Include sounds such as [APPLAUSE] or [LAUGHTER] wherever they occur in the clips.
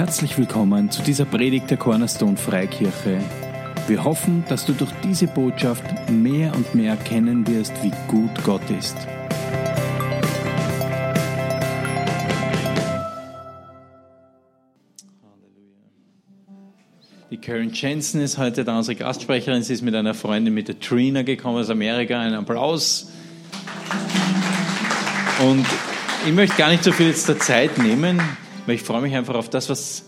Herzlich willkommen zu dieser Predigt der Cornerstone Freikirche. Wir hoffen, dass du durch diese Botschaft mehr und mehr erkennen wirst, wie gut Gott ist. Die Karen Jensen ist heute da, unsere Gastsprecherin. Sie ist mit einer Freundin, mit der Trina gekommen aus Amerika. Ein Applaus. Und ich möchte gar nicht so viel jetzt der Zeit nehmen, weil ich freue mich einfach auf das, was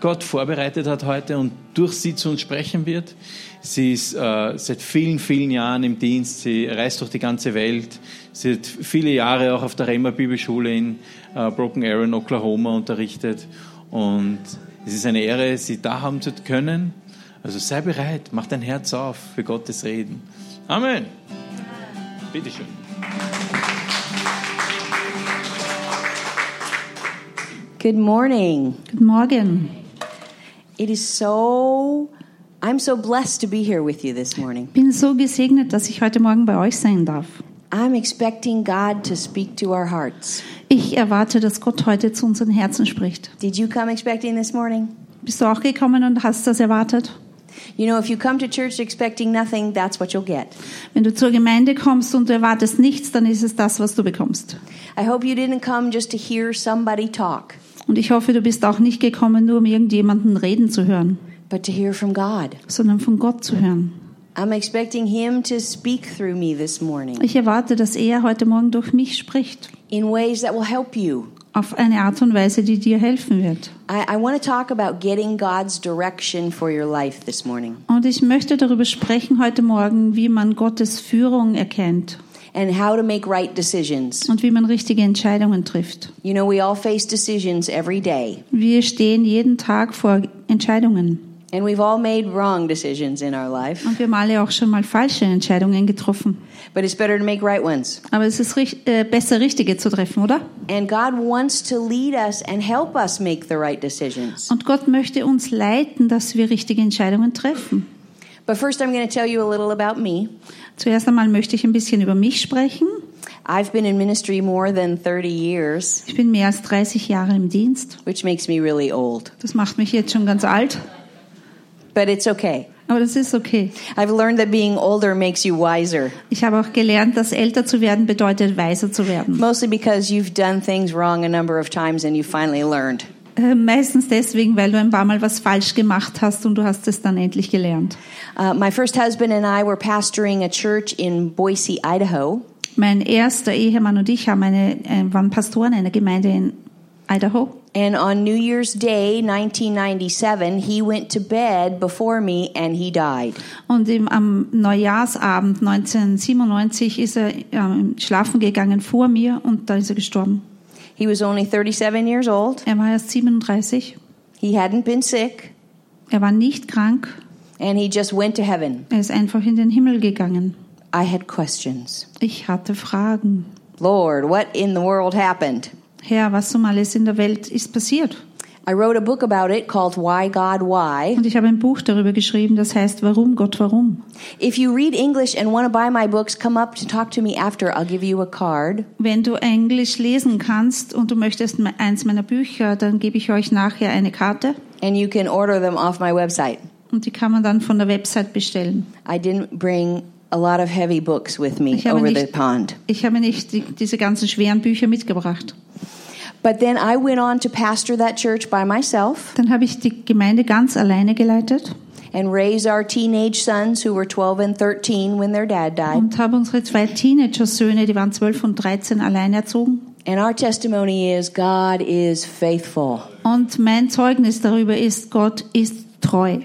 Gott vorbereitet hat heute und durch sie zu uns sprechen wird. Sie ist äh, seit vielen, vielen Jahren im Dienst. Sie reist durch die ganze Welt. Sie hat viele Jahre auch auf der Rema Bibelschule in äh, Broken Arrow in Oklahoma unterrichtet. Und es ist eine Ehre, Sie da haben zu können. Also sei bereit, mach dein Herz auf für Gottes Reden. Amen. Bitteschön. Good morning. Guten Morgen. It is so, I'm so blessed to be here with you this morning. Ich bin so gesegnet, dass ich heute Morgen bei euch sein darf. I'm expecting God to speak to our hearts. Ich erwarte, dass Gott heute zu unseren Herzen spricht. Did you come expecting this morning? Bist du auch gekommen und hast das erwartet? You know, if you come to church expecting nothing, that's what you'll get. Wenn du zur Gemeinde kommst und du erwartest nichts, dann ist es das, was du bekommst. I hope you didn't come just to hear somebody talk, Und ich hoffe, du bist auch nicht gekommen, nur um irgendjemanden reden zu hören, but to hear from God. sondern von Gott zu hören. I'm expecting Him to speak through me this morning Ich erwarte, dass er heute Morgen durch mich spricht. in ways that will help you. Auf eine Art und Weise, die dir helfen wird. I, I want to talk about getting God's direction for your life this morning Und ich möchte darüber sprechen heute Morgen, wie man Gottes Führung erkennt and how to make right decisions. und wie man richtige Entscheidungen trifft. You know, we all face decisions every day, Wir stehen jeden Tag vor Entscheidungen. and we've all made wrong decisions in our life, Und wir haben alle auch schon mal falsche Entscheidungen getroffen. but it's better to make right ones. Aber es ist äh, besser, richtige zu treffen, oder? And God wants to lead us and help us make the right decisions. Und Gott möchte uns leiten, dass wir richtige Entscheidungen treffen. But first, I'm going to tell you a little about me. Zuerst einmal möchte ich ein bisschen über mich sprechen. I've been in ministry more than 30 years, Ich bin mehr als 30 Jahre im Dienst. which makes me really old, Das macht mich jetzt schon ganz alt. but it's okay. Aber das ist okay. I've learned that being older makes you wiser, Ich habe auch gelernt, dass älter zu werden bedeutet, weiser zu werden. mostly because you've done things wrong a number of times and you finally learned. Äh, meistens deswegen, weil du ein paar Mal was falsch gemacht hast und du hast es dann endlich gelernt. Uh, my first husband and I were pastoring a church in Boise, Idaho. Mein erster Ehemann und ich haben eine, äh, waren Pastoren einer Gemeinde in Idaho. And on New Year's Day, 1997, he went to bed before me and he died. Und im, am Neujahrsabend 1997 ist er ähm, schlafen gegangen vor mir und da ist er gestorben. He was only 37 years old. Er war erst 37. He hadn't been sick Er war nicht krank. and he just went to heaven. Er ist einfach in den Himmel gegangen. I had questions. Ich hatte Fragen. Lord, what in the world happened? Herr, was um alles in der Welt ist passiert? I wrote a book about it called Why God Why. Und ich habe ein Buch darüber geschrieben, das heißt Warum Gott warum. If you read English and want to buy my books, come up to talk to me after. I'll give you a card. Wenn du Englisch lesen kannst und du möchtest eins meiner Bücher, dann gebe ich euch nachher eine Karte and you can order them off my website. und die kann man dann von der Website bestellen. I didn't bring a lot of heavy books with me over the nicht, pond. ich habe nicht die, diese ganzen schweren Bücher mitgebracht. But then I went on to pastor that church by myself Dann habe ich die Gemeinde ganz alleine geleitet and raise our teenage sons who were 12 and 13 when their dad died. und habe unsere zwei Teenager-Söhne, die waren 12 und 13, allein erzogen. And our testimony is God is faithful. Und mein Zeugnis darüber ist, Gott ist treu.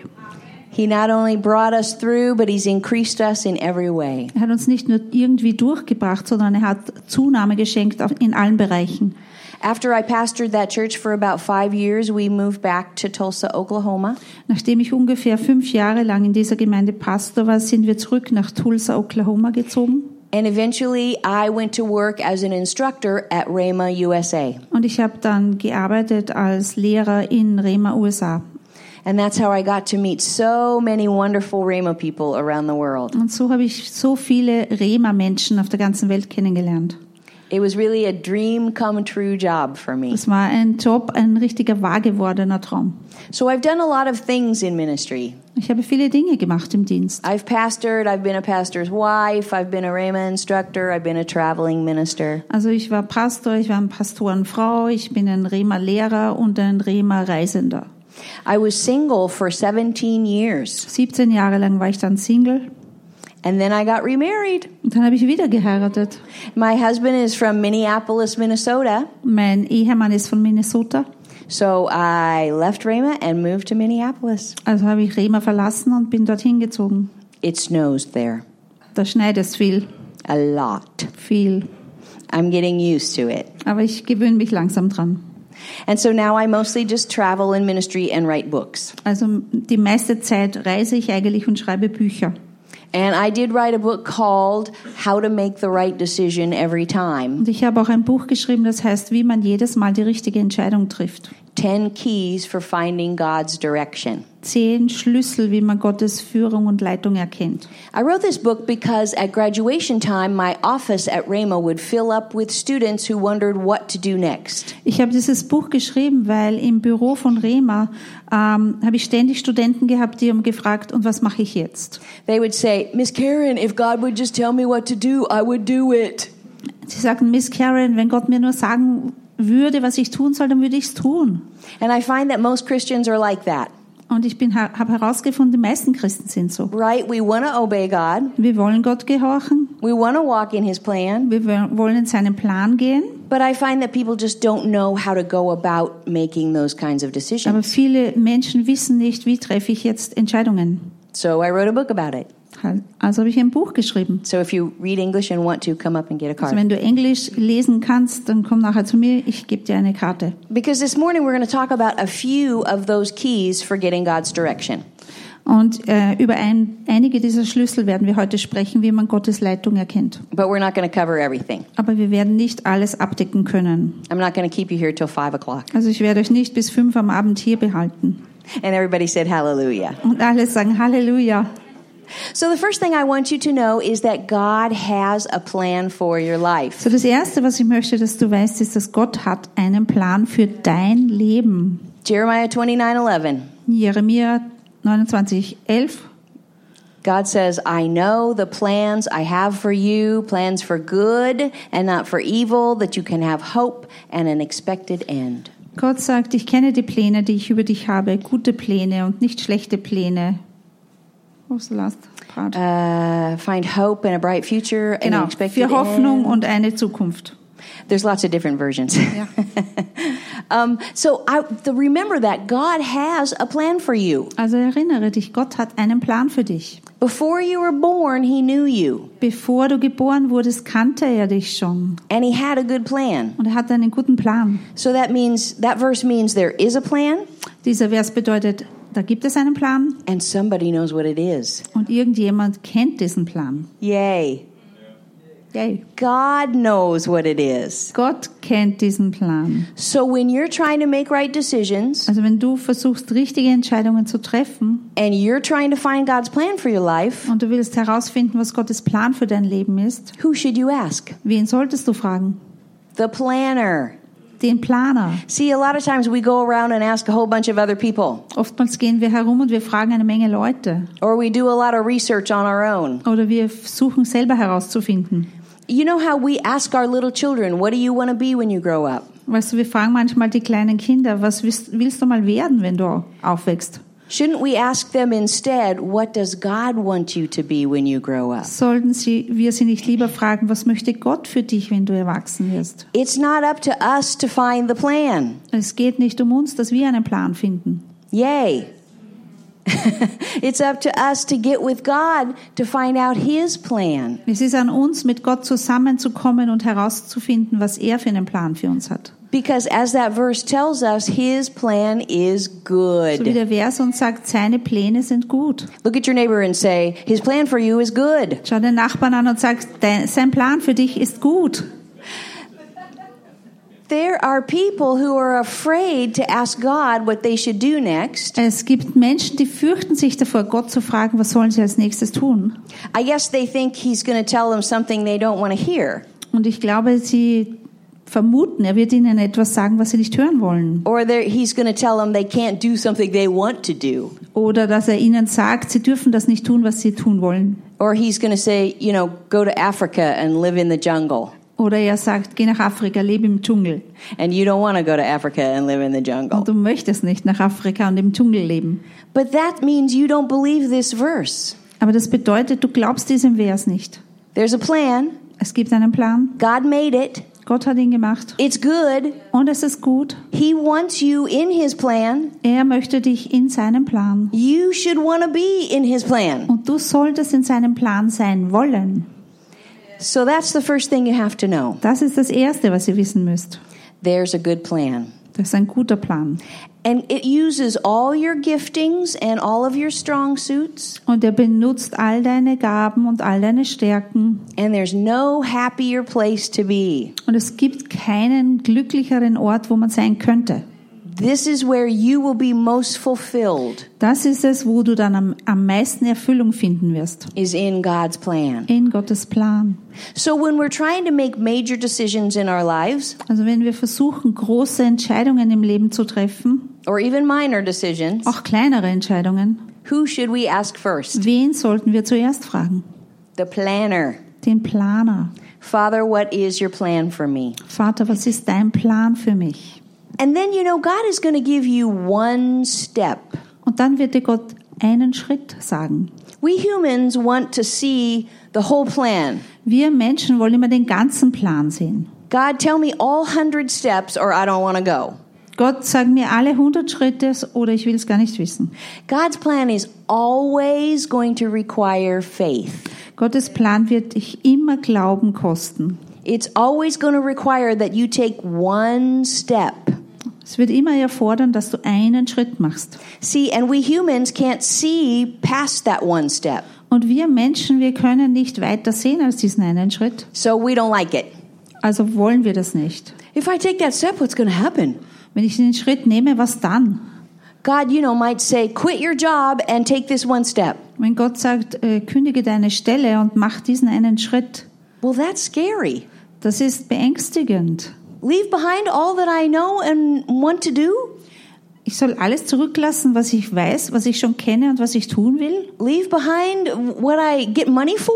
He not only brought us through, but He's increased us in every way. Er hat uns nicht nur irgendwie durchgebracht, sondern er hat Zunahme geschenkt in allen Bereichen. After I pastored that church for about five years, we moved back to Tulsa, Oklahoma. Nachdem ich ungefähr fünf Jahre lang in dieser Gemeinde Pastor war, sind wir zurück nach Tulsa, Oklahoma gezogen. And eventually, I went to work as an instructor at Rhema USA. Und ich habe dann gearbeitet als Lehrer in Rema, USA. And that's how I got to meet so many wonderful Rhema people around the world. Und so habe ich so viele Rema-Menschen auf der ganzen Welt kennengelernt. It was really a dream come true job for me. Es war ein Job, ein richtiger wahr gewordener Traum. So I've done a lot of things in ministry. Ich habe viele Dinge gemacht im Dienst. I've pastored, I've been a pastor's wife, I've been a Rhema instructor, I've been a traveling minister. Also ich war Pastor, ich war eine Pastorenfrau, ich bin ein Rema-Lehrer und ein Rema-Reisender. I was single for 17 years, 17 Jahre lang war ich dann Single and then I got remarried. und dann habe ich wieder geheiratet. My husband is from Minneapolis, Minnesota. Mein Ehemann ist von Minnesota, So I left Rhema and moved to Minneapolis. also habe ich Rema verlassen und bin dorthin gezogen. It snows there Da schneit es viel, a lot. viel. I'm getting used to it. Aber ich gewöhne mich langsam dran. And so now I mostly just travel in ministry and write books. Also die meiste Zeit reise ich eigentlich und schreibe Bücher. And I did write a book called How to Make the Right Decision Every Time Und ich habe auch ein Buch geschrieben, das heißt, wie man jedes Mal die richtige Entscheidung trifft. 10 Keys for Finding God's Direction. Zehn Schlüssel, wie man Gottes Führung und Leitung erkennt. I wrote this book because at graduation time, my office at Rhema would fill up with students who wondered what to do next. Ich habe dieses Buch geschrieben, weil im Büro von Rema ähm, habe ich ständig Studenten gehabt, die haben gefragt, und was mache ich jetzt? They would say, Miss Karen, if God would just tell me what to do, I would do it. Sie sagten, Miss Karen, wenn Gott mir nur sagen würde, was ich tun soll, dann würde ich es tun. And I find that most Christians are like that, Und ich bin habe herausgefunden, die meisten Christen sind so. right? We want to obey God, Wir wollen Gott gehorchen, we want to walk in His plan, wir wollen in seinen Plan gehen, but I find that people just don't know how to go about making those kinds of aber decisions. viele Menschen wissen nicht, wie treffe ich jetzt Entscheidungen. So I wrote a book about it. Also habe ich ein Buch geschrieben. So if you read English and want to, come up and get a Also card. wenn du Englisch lesen kannst, dann komm nachher zu mir, ich gebe dir eine Karte. Because this morning we're going to talk about a few of those keys for getting God's direction. Und äh, über ein, einige dieser Schlüssel werden wir heute sprechen, wie man Gottes Leitung erkennt. But we're not going to cover everything. Aber wir werden nicht alles abdecken können. I'm not going to keep you here till five o'clock. Also ich werde euch nicht bis fünf am Abend hier behalten. And everybody said hallelujah. Und alle sagen Halleluja. So the first thing I want you to know is that God has a plan for your life. So das Erste, was ich möchte, dass du weißt, ist, dass Gott hat einen Plan für dein Leben. Jeremiah 29:11. Jeremia 29, 11. God says, I know the plans I have for you, plans for good and not for evil, that you can have hope and an expected end. Gott sagt, ich kenne die Pläne, die ich über dich habe, gute Pläne und nicht schlechte Pläne. Was the last part? Uh, find hope and a bright future genau, für Hoffnung end. und eine Zukunft. There's lots of different versions. Ja. [LAUGHS] um, so I, the, remember that God has a plan for you. Also erinnere dich, Gott hat einen Plan für dich. Before you were born, He knew you, Bevor du geboren wurdest, kannte er dich schon. and He had a good plan. Und er hat einen guten Plan. So that means that verse means there is a plan, Dieser Vers bedeutet, da gibt es einen Plan and somebody knows what it is. und irgendjemand kennt diesen Plan. Yay! Yay. God knows what it is. Gott kennt diesen Plan. So when you're trying to make right decisions Also wenn du versuchst, richtige Entscheidungen zu treffen and you're trying to find God's plan for your life, und du willst herausfinden, was Gottes Plan für dein Leben ist, who should you ask? wen solltest du fragen? The planner. Den Planer. See, a lot of times we go around and ask a whole bunch of other people, Oftmals gehen wir herum und wir fragen eine Menge Leute. or we do a lot of research on our own. Oder wir suchen selber herauszufinden. You know how we ask our little children, What do you want to be when you grow up? Weißt du, wir fragen manchmal die kleinen Kinder, was willst, willst du mal werden, wenn du aufwächst? Shouldn't we ask them instead, What does God want you to be when you grow up? Sollten sie, wir sie nicht lieber fragen, was möchte Gott für dich, wenn du erwachsen wirst? It's not up to us to find the plan. Es geht nicht um uns, dass wir einen Plan finden. Yay. [LAUGHS] it's up to us to get with God to find out His plan. Es ist an uns, mit Gott zusammenzukommen und herauszufinden, was er für einen Plan für uns hat. Because as that verse tells us, His plan is So wie good. der Vers uns sagt, seine Pläne sind gut. Look at your neighbor and say, His plan for you is good. Schau den Nachbarn an und sag, sein Plan für dich ist gut. There are people who are afraid to ask God what they should do next. Es gibt Menschen, die fürchten sich davor, Gott zu fragen, was sollen sie als nächstes tun. I guess they think He's going to tell them something they don't want to hear. Und ich glaube, sie vermuten, er wird ihnen etwas sagen, was sie nicht hören wollen. Or they're- he's going to tell them they can't do something they want to do. Oder dass er ihnen sagt, sie dürfen das nicht tun, was sie tun wollen. Or he's going to say, you know, go to Africa and live in the jungle. Oder er sagt, geh nach Afrika, lebe im Dschungel. And you don't want to go to Africa and live in the jungle. Und du möchtest nicht nach Afrika und im Dschungel leben. But that means you don't believe this verse. Aber das bedeutet, du glaubst diesem Vers nicht. There's a plan. Es gibt einen Plan. God made it. Gott hat ihn gemacht. It's good. Und es ist gut. He wants you in his plan. Er möchte dich in seinem Plan. You should want to be in his plan. Und du solltest in seinem Plan sein wollen. So that's the first thing you have to know. Das ist das Erste, was ihr wissen müsst. There's a good plan. Das ist ein guter Plan. And it uses all your giftings and all of your strong suits. Und er benutzt all deine Gaben und all deine Stärken. And there's no happier place to be. Und es gibt keinen glücklicheren Ort, wo man sein könnte. This is where you will be most fulfilled, Das ist es, wo du dann am, am meisten Erfüllung finden wirst. is in God's plan. In Gottes Plan. So when we're trying to make major decisions in our lives, Also wenn wir versuchen, große Entscheidungen im Leben zu treffen, or even minor decisions, auch kleinere Entscheidungen, who should we ask first? wen sollten wir zuerst fragen? The planner. Den Planer. Father, what is your plan for me? Vater, was ist dein Plan für mich? And then, you know, God is going to give you one step. Und dann wird dir Gott einen Schritt sagen. We humans want to see the whole plan. Wir Menschen wollen immer den ganzen Plan sehen. God, tell me all 100 steps or I don't want to go. Gott, sag mir alle 100 Schritte oder ich will es gar nicht wissen. God's plan is always going to require faith. Gottes Plan wird dich immer Glauben kosten. It's always going to require that you take one step. Es wird immer erfordern, dass du einen Schritt machst. See, and we humans can't see past that one step. Und wir Menschen, wir können nicht weiter sehen als diesen einen Schritt. So we don't like it. Also wollen wir das nicht. If I take that step, what's going to happen? Wenn ich den Schritt nehme, was dann? God, you know, might say, quit your job and take this one step. Wenn Gott sagt, äh, kündige deine Stelle und mach diesen einen Schritt, Well, that's scary. das ist beängstigend. Leave behind all that I know and want to do? Ich soll alles zurücklassen, was ich weiß, was ich schon kenne und was ich tun will? Leave behind what I get money for?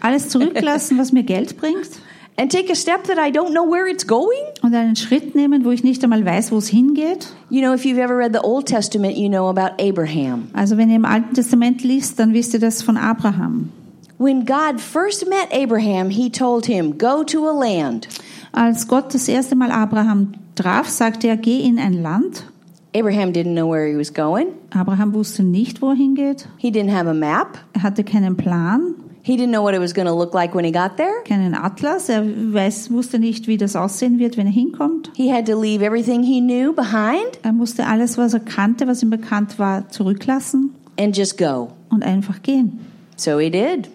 Alles zurücklassen, was mir Geld bringt? [LAUGHS] And take a step that I don't know where it's going? Und einen Schritt nehmen, wo ich nicht einmal weiß, wo es hingeht? You know, if you've ever read the Old Testament, you know about Abraham. Also wenn ihr im Alten Testament liest, dann wisst ihr das von Abraham. When God first met Abraham, he told him, Go to a land. Als Gott das erste Mal Abraham traf, sagte er, geh in ein Land. Abraham didn't know where he was going. Abraham wusste nicht, wo er hingeht. He didn't have a map. Er hatte keinen Plan, He didn't know what it was going to look like when he got there. keinen Atlas. Er weiß, wusste nicht, wie das aussehen wird, wenn er hinkommt. He had to leave everything he knew behind Er musste alles, was er kannte, was ihm bekannt war, zurücklassen and just go. und einfach gehen. So he did.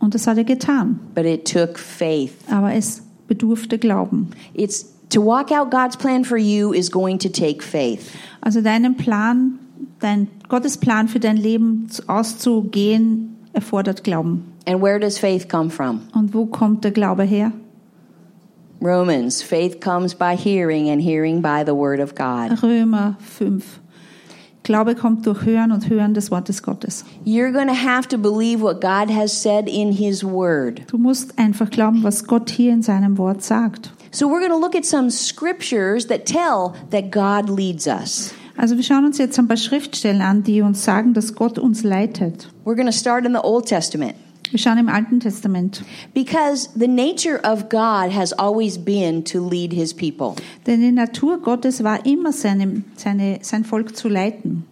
Und das hat er getan. But it took faith. Aber es bedurfte Glauben. It's to walk out God's plan for you is going to take faith. Also deinen Plan, dein Gottes Plan für dein Leben auszugehen, erfordert Glauben. And where does faith come from? Und wo kommt der Glaube her? Romans, faith comes by hearing and hearing by the word of God. Römer 5. Glaube kommt durch Hören und Hören des Wortes Gottes. You're going to have to believe what God has said in his word. Du musst einfach glauben, was Gott hier in seinem Wort sagt. So we're going to look at some scriptures that tell that God leads us. Also wir schauen uns jetzt ein paar Schriftstellen an, die uns sagen, dass Gott uns leitet. We're going to start in the Old Testament Wir schauen im Alten Testament. because the nature of God has always been to lead his people. Denn die Natur Gottes war immer seine, seine, sein Volk zu leiten.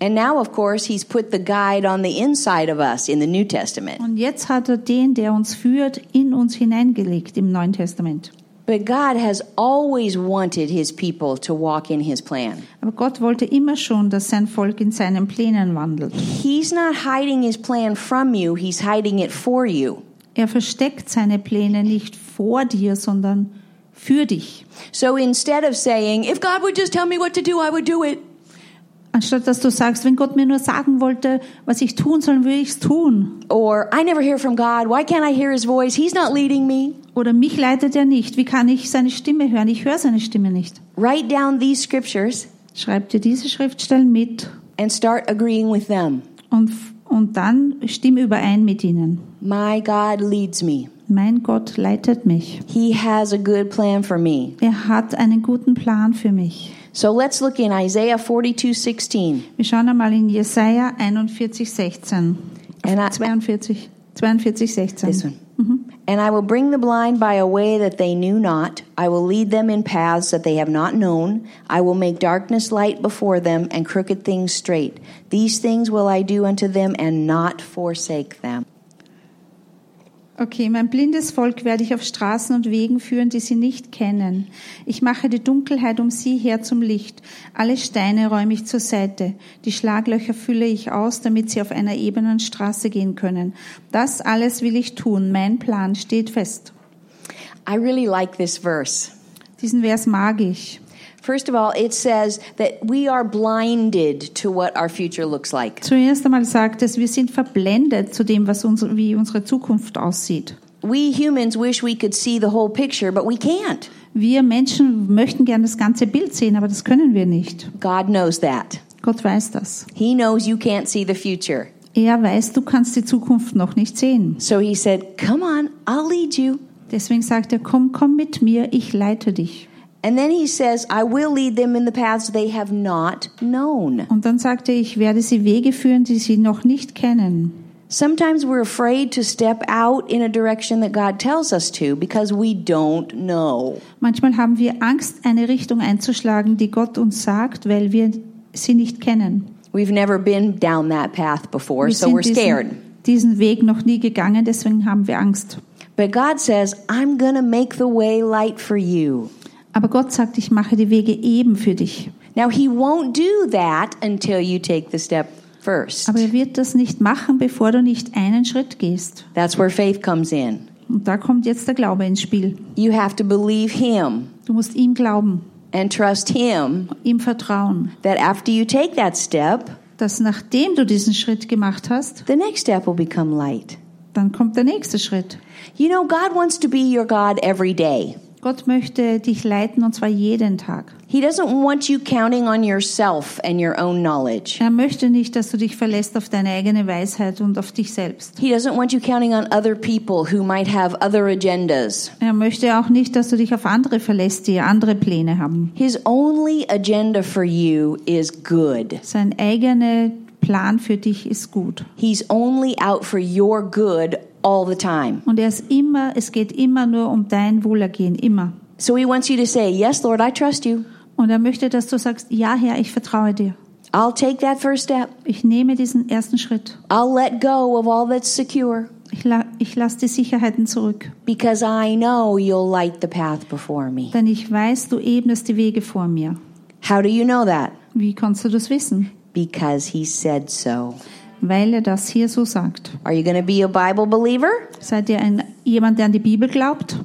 And now, of course, he's put the guide on the inside of us in the New Testament. Und jetzt hat er den, der uns führt, in uns hineingelegt im Neuen Testament. But God has always wanted his people to walk in his plan. Aber Gott wollte immer schon, dass sein Volk in seinen Plänen wandelt. He's not hiding his plan from you, he's hiding it for you. Er versteckt seine Pläne nicht vor dir, sondern für dich. So instead of saying, if God would just tell me what to do, I would do it, Anstatt dass du sagst, wenn Gott mir nur sagen wollte, was ich tun soll, würde ich es tun. or I never hear from God, why can't I hear his voice? He's not leading me. Oder mich leitet er nicht. Wie kann ich seine Stimme hören? Ich höre seine Stimme nicht. Write down these scriptures Schreib dir diese Schriftstellen mit and start agreeing with them. und, und dann stimme überein mit ihnen. My God leads me. Mein Gott leitet mich. He has a good plan for me. Er hat einen guten Plan für mich. So let's look in Isaiah 42:16. Wir schauen einmal in Jesaja 41, 16. And I- 42, 42, 16. This one. Mhm. And I will bring the blind by a way that they knew not. I will lead them in paths that they have not known. I will make darkness light before them and crooked things straight. These things will I do unto them and not forsake them. Okay, mein blindes Volk werde ich auf Straßen und Wegen führen, die sie nicht kennen. Ich mache die Dunkelheit um sie her zum Licht. Alle Steine räume ich zur Seite. Die Schlaglöcher fülle ich aus, damit sie auf einer ebenen Straße gehen können. Das alles will ich tun. Mein Plan steht fest. I really like this verse. Diesen Vers mag ich. First of all, it says that we are blinded to what our future looks like. Zuerst einmal sagt es, wir sind verblendet zu dem, was unsere, wie unsere Zukunft aussieht. We humans wish we could see the whole picture, but we can't. Wir Menschen möchten gern das ganze Bild sehen, aber das können wir nicht. God knows that. Gott weiß das. He knows you can't see the future. Er weiß, du kannst die Zukunft noch nicht sehen. So he said, Come on, I'll lead you. Deswegen sagt er, komm, komm mit mir, ich leite dich. And then he says, I will lead them in the paths they have not known. Und dann sagt er, ich werde sie Wege führen, die sie noch nicht kennen. Sometimes we're afraid to step out in a direction that God tells us to because we don't know. Manchmal haben wir Angst, eine Richtung einzuschlagen, die Gott uns sagt, weil wir sie nicht kennen. We've never been down that path before, Wir so we're scared. diesen, diesen Weg noch nie gegangen, deswegen haben wir Angst. But God says, I'm going to make the way light for you. Aber Gott sagt, ich mache die Wege eben für dich. Now, He won't do that until you take the step first. Aber er wird das nicht machen, bevor du nicht einen Schritt gehst. That's where faith comes in. Und da kommt jetzt der Glaube ins Spiel. You have to believe Him Du musst ihm glauben, and trust Him ihm vertrauen, that after you take that step, dass nachdem du diesen Schritt gemacht hast, the next step will become light. dann kommt der nächste Schritt. You know, God wants to be your God every day. Gott möchte dich leiten und zwar jeden Tag. He doesn't want you counting on yourself and your own knowledge. Er möchte nicht, dass du dich verlässt auf deine eigene Weisheit und auf dich selbst. He doesn't want you counting on other people who might have other agendas. Er möchte auch nicht, dass du dich auf andere verlässt, die andere Pläne haben. His only agenda for you is good. Sein eigener Plan für dich ist gut. He's only out for your good all the time. Und er ist immer, es geht immer nur um dein Wohlergehen, immer. So he wants you to say, Yes, Lord, I trust you. Und er möchte, dass du sagst, ja Herr, ich vertraue dir. I'll take that first step. Ich nehme diesen ersten Schritt. I'll let go of all that's secure Ich, la ich lasse die Sicherheiten zurück, because I know you'll light the path before me. denn ich weiß, du ebnest die Wege vor mir. How do you know that? Wie kannst du das wissen? Because he said so. Weil er das hier so sagt. Are you going to be a Bible believer? Seid ihr ein, jemand, der an die Bibel glaubt?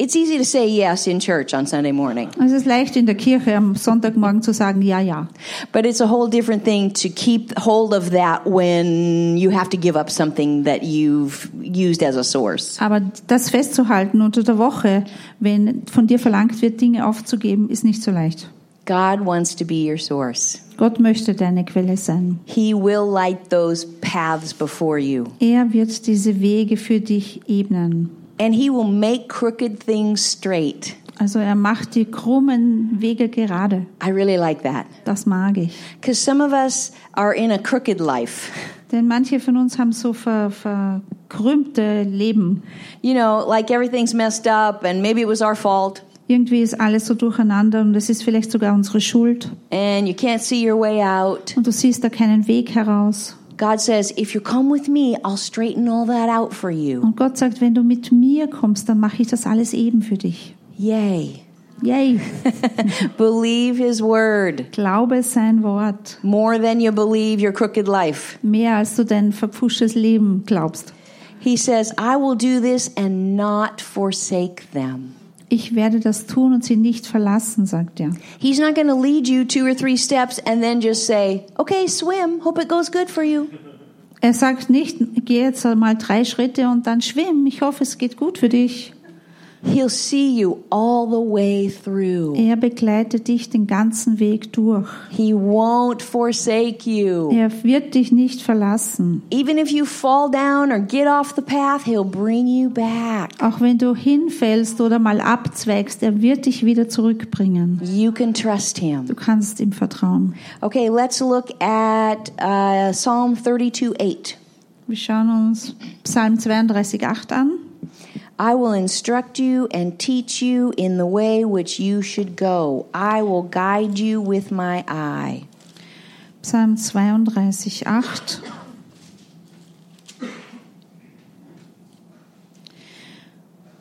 It's easy to say yes in church on Sunday morning, Es ist leicht in der Kirche am Sonntagmorgen zu sagen, ja, ja. but it's a whole different thing to keep hold of that when you have to give up something that you've used as a source. Aber das festzuhalten unter der Woche, wenn von dir verlangt wird, Dinge aufzugeben, ist nicht so leicht. God wants to be your source. Gott möchte deine Quelle sein. He will light those paths before you, Er wird diese Wege für dich ebnen. and He will make crooked things straight. Also er macht die krummen Wege gerade. I really like that Das mag ich. because some of us are in a crooked life. Denn manche von uns haben so ver, verkrümmte Leben. You know, like everything's messed up, and maybe it was our fault, Irgendwie ist alles so durcheinander und es ist vielleicht sogar unsere Schuld. and you can't see your way out. Und du siehst da keinen Weg heraus. God says, if you come with me, I'll straighten all that out for you. Und Gott sagt, wenn du mit mir kommst, dann mache ich das alles eben für dich. Yay. Yay! [LAUGHS] believe His word Glaube sein Wort. more than you believe your crooked life. Mehr als du dein verpfuschtes Leben glaubst. He says, I will do this and not forsake them. Ich werde das tun und sie nicht verlassen, sagt er. He's not going to lead you two or three steps and then just say, okay, swim. Hope it goes good for you. Er sagt nicht, geh jetzt mal drei Schritte und dann schwimm. Ich hoffe, es geht gut für dich. He'll see you all the way through. Er begleitet dich den ganzen Weg durch. He won't forsake you. Er wird dich nicht verlassen. Even if you fall down or get off the path, He'll bring you back. Auch wenn du hinfällst oder mal abzweigst, er wird dich wieder zurückbringen. You can trust Him. Du kannst ihm vertrauen. Okay, let's look at uh, Psalm 32 8. Wir schauen uns Psalm 32, 8 an. I will instruct you and teach you in the way which you should go. I will guide you with my eye. Psalm 32, 8.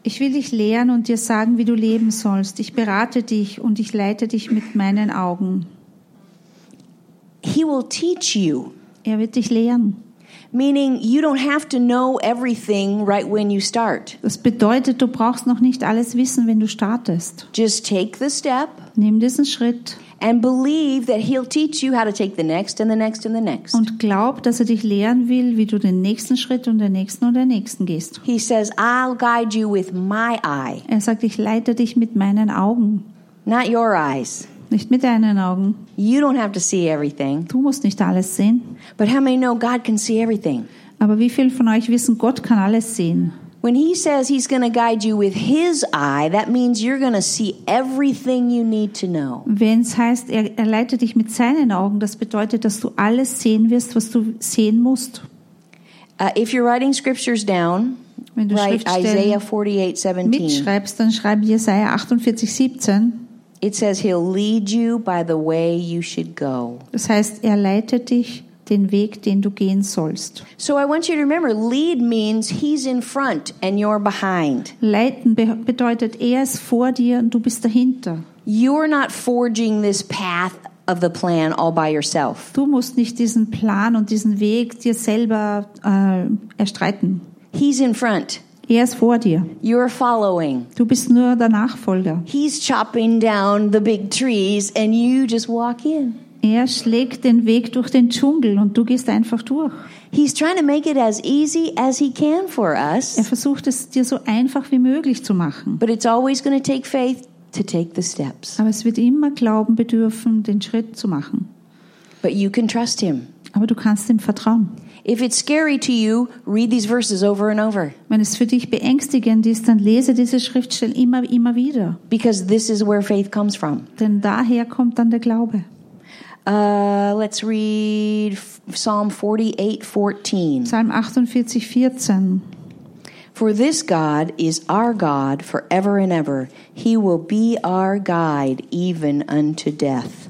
Ich will dich lehren und dir sagen, wie du leben sollst. Ich berate dich und ich leite dich mit meinen Augen. He will teach you, Er wird dich lehren. Meaning you don't have to know everything right when you start. Das bedeutet, du brauchst noch nicht alles wissen, wenn du startest. Just take the step Nimm diesen Schritt and believe that He'll teach you how to take the next and the next and the next. und glaub, dass er dich lehren will, wie du den nächsten Schritt und den nächsten und den nächsten gehst. He says, I'll guide you with my eye, Er sagt, ich leite dich mit meinen Augen, not your eyes. Nicht mit deinen Augen. You don't have to see everything. Du musst nicht alles sehen. But how many know God can see everything? Aber wie viele von euch wissen, Gott kann alles sehen? When he says he's going to guide you with his eye, that means you're going to see everything you need to know. Wenn es heißt, er, er leitet dich mit seinen Augen, das bedeutet, dass du alles sehen wirst, was du sehen musst. Uh, if you're writing scriptures down, Wenn du write Isaiah Schriftstellen 48 17. mitschreibst, dann schreib Jesaja 48, 17. It says he'll lead you by the way you should go. Das heißt, er leitet dich den Weg, den du gehen sollst. So I want you to remember lead means he's in front and you're behind. Leiten be bedeutet, er ist vor dir und du bist dahinter. You're not forging this path of the plan all by yourself. Du musst nicht diesen Plan und diesen Weg dir selber äh, erstreiten. He's in front. Er ist vor dir. You're following. Du bist nur der Nachfolger. He's chopping down the big trees and you just walk in. Er schlägt den Weg durch den Dschungel und du gehst einfach durch. He's trying to make it as easy as he can for Er us, versucht es dir so einfach wie möglich zu machen. but it's always going to take faith to take the steps. Aber es wird immer Glauben bedürfen, den Schritt zu machen. But you can trust him. Aber du kannst ihm vertrauen. If it's scary to you, read these verses over and over Wenn es für dich beängstigend ist, dann lese diese Schriftstellen immer, immer wieder. because this is where faith comes from. Denn daher kommt dann der Glaube. Uh, let's read Psalm 48 14. Psalm 48, 14. For this God is our God forever and ever. He will be our guide even unto death.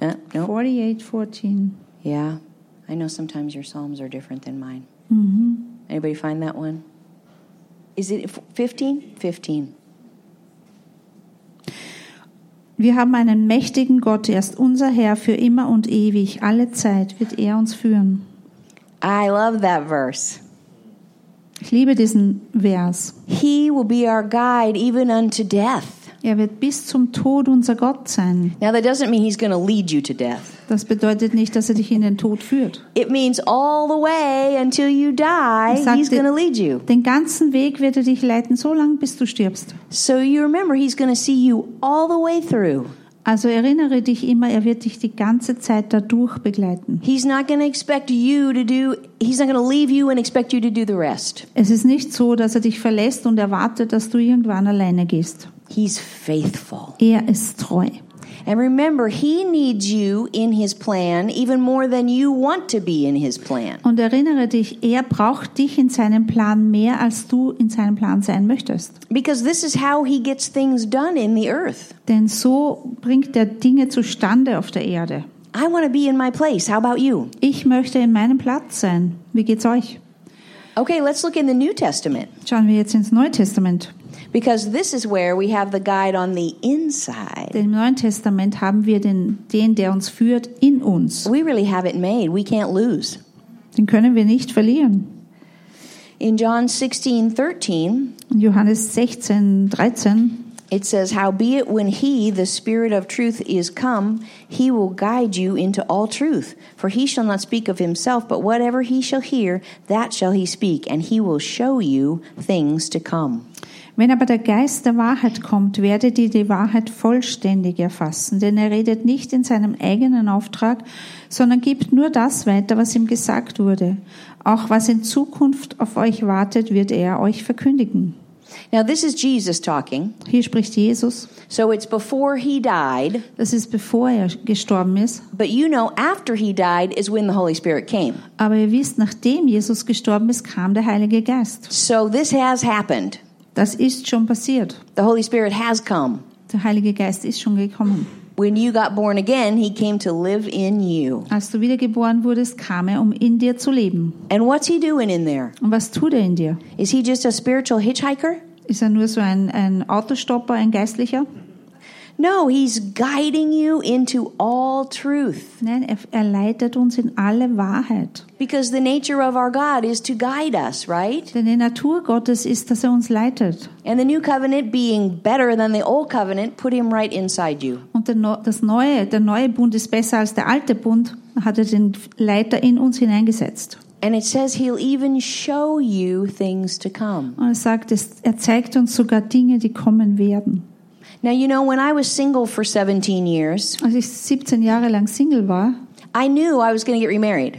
Uh, no? 48, 14. Yeah. I know sometimes your Psalms are different than mine. Anybody find that one? Is it 15? 15. Wir haben einen mächtigen Gott, er ist unser Herr für immer und ewig. Alle Zeit wird er uns führen. I love that verse. Ich liebe diesen Vers. He will be our guide even unto death. Er wird bis zum Tod unser Gott sein. Now, that doesn't mean he's going to lead you to death. Das bedeutet nicht, dass er dich in den Tod führt. It means all the way until you die, Sagte- he's going to lead you. Den ganzen Weg wird er dich leiten, so lange bis du stirbst. So you remember, he's going to see you all the way through. Also erinnere dich immer, er wird dich die ganze Zeit dadurch begleiten. He's not going to expect you to do, he's not going to leave you and expect you to do the rest. Es ist nicht so, dass er dich verlässt und erwartet, dass du irgendwann alleine gehst. He's faithful. Er ist treu. And remember, he needs you in his plan even more than you want to be in his plan. Und erinnere dich, er braucht dich in seinem Plan mehr, als du in seinem Plan sein möchtest. Because this is how he gets things done in the earth. Denn so bringt er Dinge zustande auf der Erde. I want to be in my place. How about you? Ich möchte in meinem Platz sein. Wie geht's euch? Okay, let's look in the New Testament. Schauen wir jetzt ins Neue Testament. Because this is where we have the guide on the inside. Denn im Neuen Testament haben wir den, den, der uns führt, in uns. We really have it made. We can't lose. Den können wir nicht verlieren. In John 16 13, In Johannes 16, 13, It says, Howbeit, when he, the Spirit of truth, is come, he will guide you into all truth. For he shall not speak of himself, but whatever he shall hear, that shall he speak, and he will show you things to come. Wenn aber der Geist der Wahrheit kommt, werdet ihr die Wahrheit vollständig erfassen, denn er redet nicht in seinem eigenen Auftrag, sondern gibt nur das weiter, was ihm gesagt wurde. Auch was in Zukunft auf euch wartet, wird er euch verkündigen. Now, this is Jesus talking. Hier spricht Jesus. So it's before he died, Das ist bevor er gestorben ist. but you know, after he died is when the Holy Spirit came. Aber ihr wisst, nachdem Jesus gestorben ist, kam der Heilige Geist. So this has happened. Das ist schon passiert. The Holy Spirit has come. Der Heilige Geist ist schon gekommen. When you got born again, he came to live in you. Als du wiedergeboren wurdest, kam er, um in dir zu leben. And what's he doing in there? Und was tut er in dir? Is he just a spiritual hitchhiker? Ist er nur so ein, ein Autostopper, ein Geistlicher? No, he's guiding you into all truth. Nein, er, er leitet uns in alle Wahrheit. Because the nature of our God is to guide us, right? Denn die Natur Gottes ist, dass er uns leitet. And the new covenant being better than the old covenant put him right inside you. Und der, das neue, der neue Bund ist besser als der alte Bund, hat er den Leiter in uns hineingesetzt. And it says he'll even show you things to come. Und er sagt, es, er zeigt uns sogar Dinge, die kommen werden. Now, you know, when I was single for 17 years, Als ich 17 Jahre lang Single war, I knew I was going to get remarried.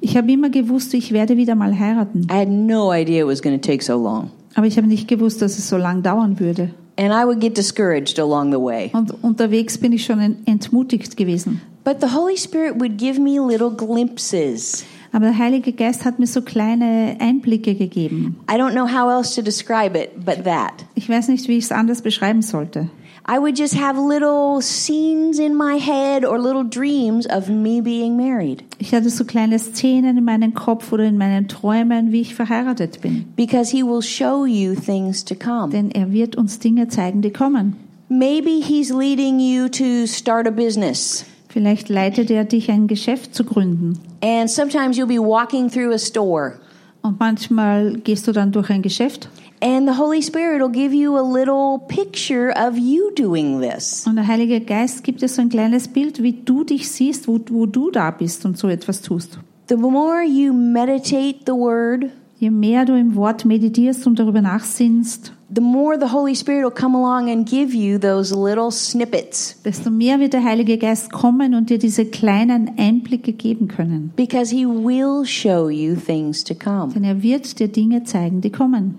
ich habe immer gewusst, ich werde wieder mal heiraten. I had no idea it was going to take so long. Aber ich habe nicht gewusst, dass es so lang dauern würde. And I would get discouraged along the way. Und unterwegs bin ich schon en- entmutigt gewesen. But the Holy Spirit would give me little glimpses. Aber der Heilige Geist hat mir so kleine Einblicke gegeben. I don't know how else to describe it but that. Ich weiß nicht, wie ich es anders beschreiben sollte. I would just have little scenes in my head or little dreams of me being married Ich hatte so kleine Szenen in meinem Kopf oder in meinen Träumen, wie ich verheiratet bin. because He will show you things to come. Denn er wird uns Dinge zeigen, die kommen. Maybe He's leading you to start a business. Vielleicht leitet er dich, ein Geschäft zu gründen. And sometimes you'll be walking through a store Und manchmal gehst du dann durch ein Geschäft and the Holy Spirit will give you a little picture of you doing this. und der Heilige Geist gibt dir so ein kleines Bild, wie du dich siehst, wo, wo du da bist und so etwas tust. The more you meditate the Word, Je mehr du im Wort meditierst und darüber nachsinnst, the more the Holy Spirit will come along and give you those little snippets desto mehr wird der Heilige Geist kommen und dir diese kleinen Einblicke geben können. because He will show you things to come. Denn er wird dir Dinge zeigen, die kommen.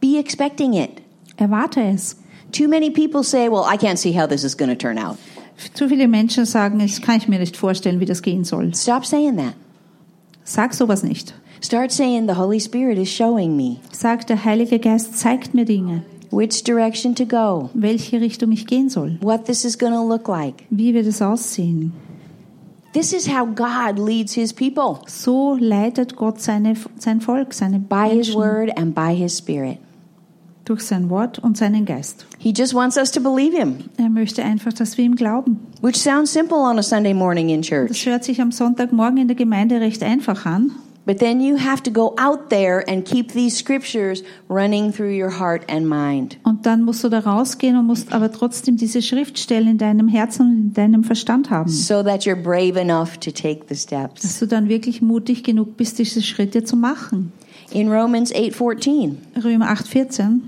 Be expecting it. Erwarte es. Too many people say, Well, I can't see how this is going to turn out. Zu viele Menschen sagen, das kann ich mir nicht vorstellen, wie das gehen soll. Stop saying that. Sag sowas nicht. Start saying, The Holy Spirit is showing me Sag, der Heilige Geist zeigt mir Dinge, which direction to go, welche Richtung ich gehen soll. what this is going to look like. Wie wird es aussehen? This is how God leads His people So leitet Gott seine, sein Volk, seine by His Word and by His Spirit. durch sein Wort und seinen Geist. He just wants us to believe Him, Er möchte einfach, dass wir ihm glauben. which sounds simple on a Sunday morning in church. Das hört sich am Sonntagmorgen in der Gemeinde recht einfach an. But then you have to go out there and keep these scriptures running through your heart and mind. Und dann musst du da rausgehen und musst aber trotzdem diese Schriftstellen in deinem Herzen und in deinem Verstand haben. so that you're brave enough to take the steps. Dass du dann wirklich mutig genug bist, diese Schritte zu machen. In Romans 8:14, Römer 8,14.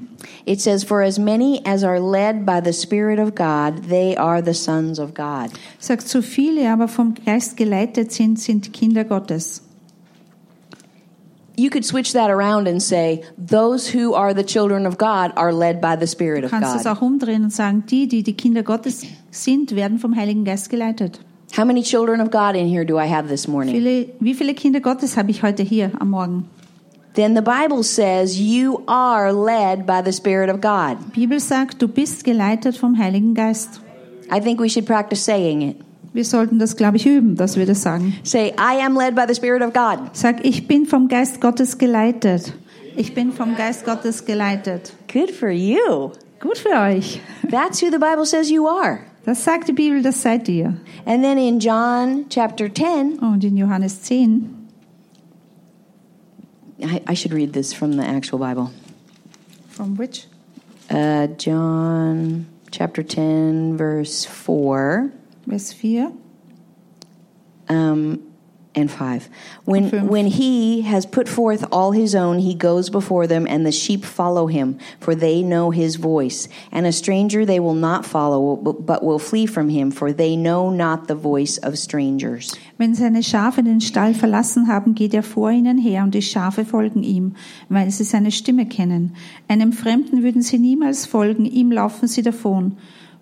it says for as many as are led by the spirit of God, they are the sons of God. Sagt, so viele aber vom Geist geleitet sind, sind Kinder Gottes. You could switch that around and say those who are the children of God are led by the spirit of kannst es auch umdrehen und sagen, die, die die Kinder Gottes sind, werden vom Heiligen Geist geleitet. How many children of God in here do I have this morning? Viele, wie viele Kinder Gottes habe ich heute hier am Morgen? Then the Bible says you are led by the spirit of God. Die Bibel sagt, du bist geleitet vom Heiligen Geist. I think we should practice saying it. Wir sollten das, glaube ich, üben, dass wir das sagen. Say I am led by the spirit of God. Sag, ich bin vom Geist Gottes geleitet. Ich bin vom Geist Gottes geleitet. Good for you. Gut für euch. That's who the Bible says you are. Das sagt die Bibel, das seid ihr. And then in John chapter 10, Und in Johannes 10, I, I should read this from the actual Bible. from which? Uh, John chapter 10, verse 4 Vers 4. um, and 5. When, Fünf. when he has put forth all his own, he goes before them, and the sheep follow him, for they know his voice. And a stranger they will not follow, but but will flee from him, for they know not the voice of strangers. Wenn seine Schafe den Stall verlassen haben, geht er vor ihnen her und die Schafe folgen ihm, weil sie seine Stimme kennen. Einem Fremden würden sie niemals folgen, ihm laufen sie davon,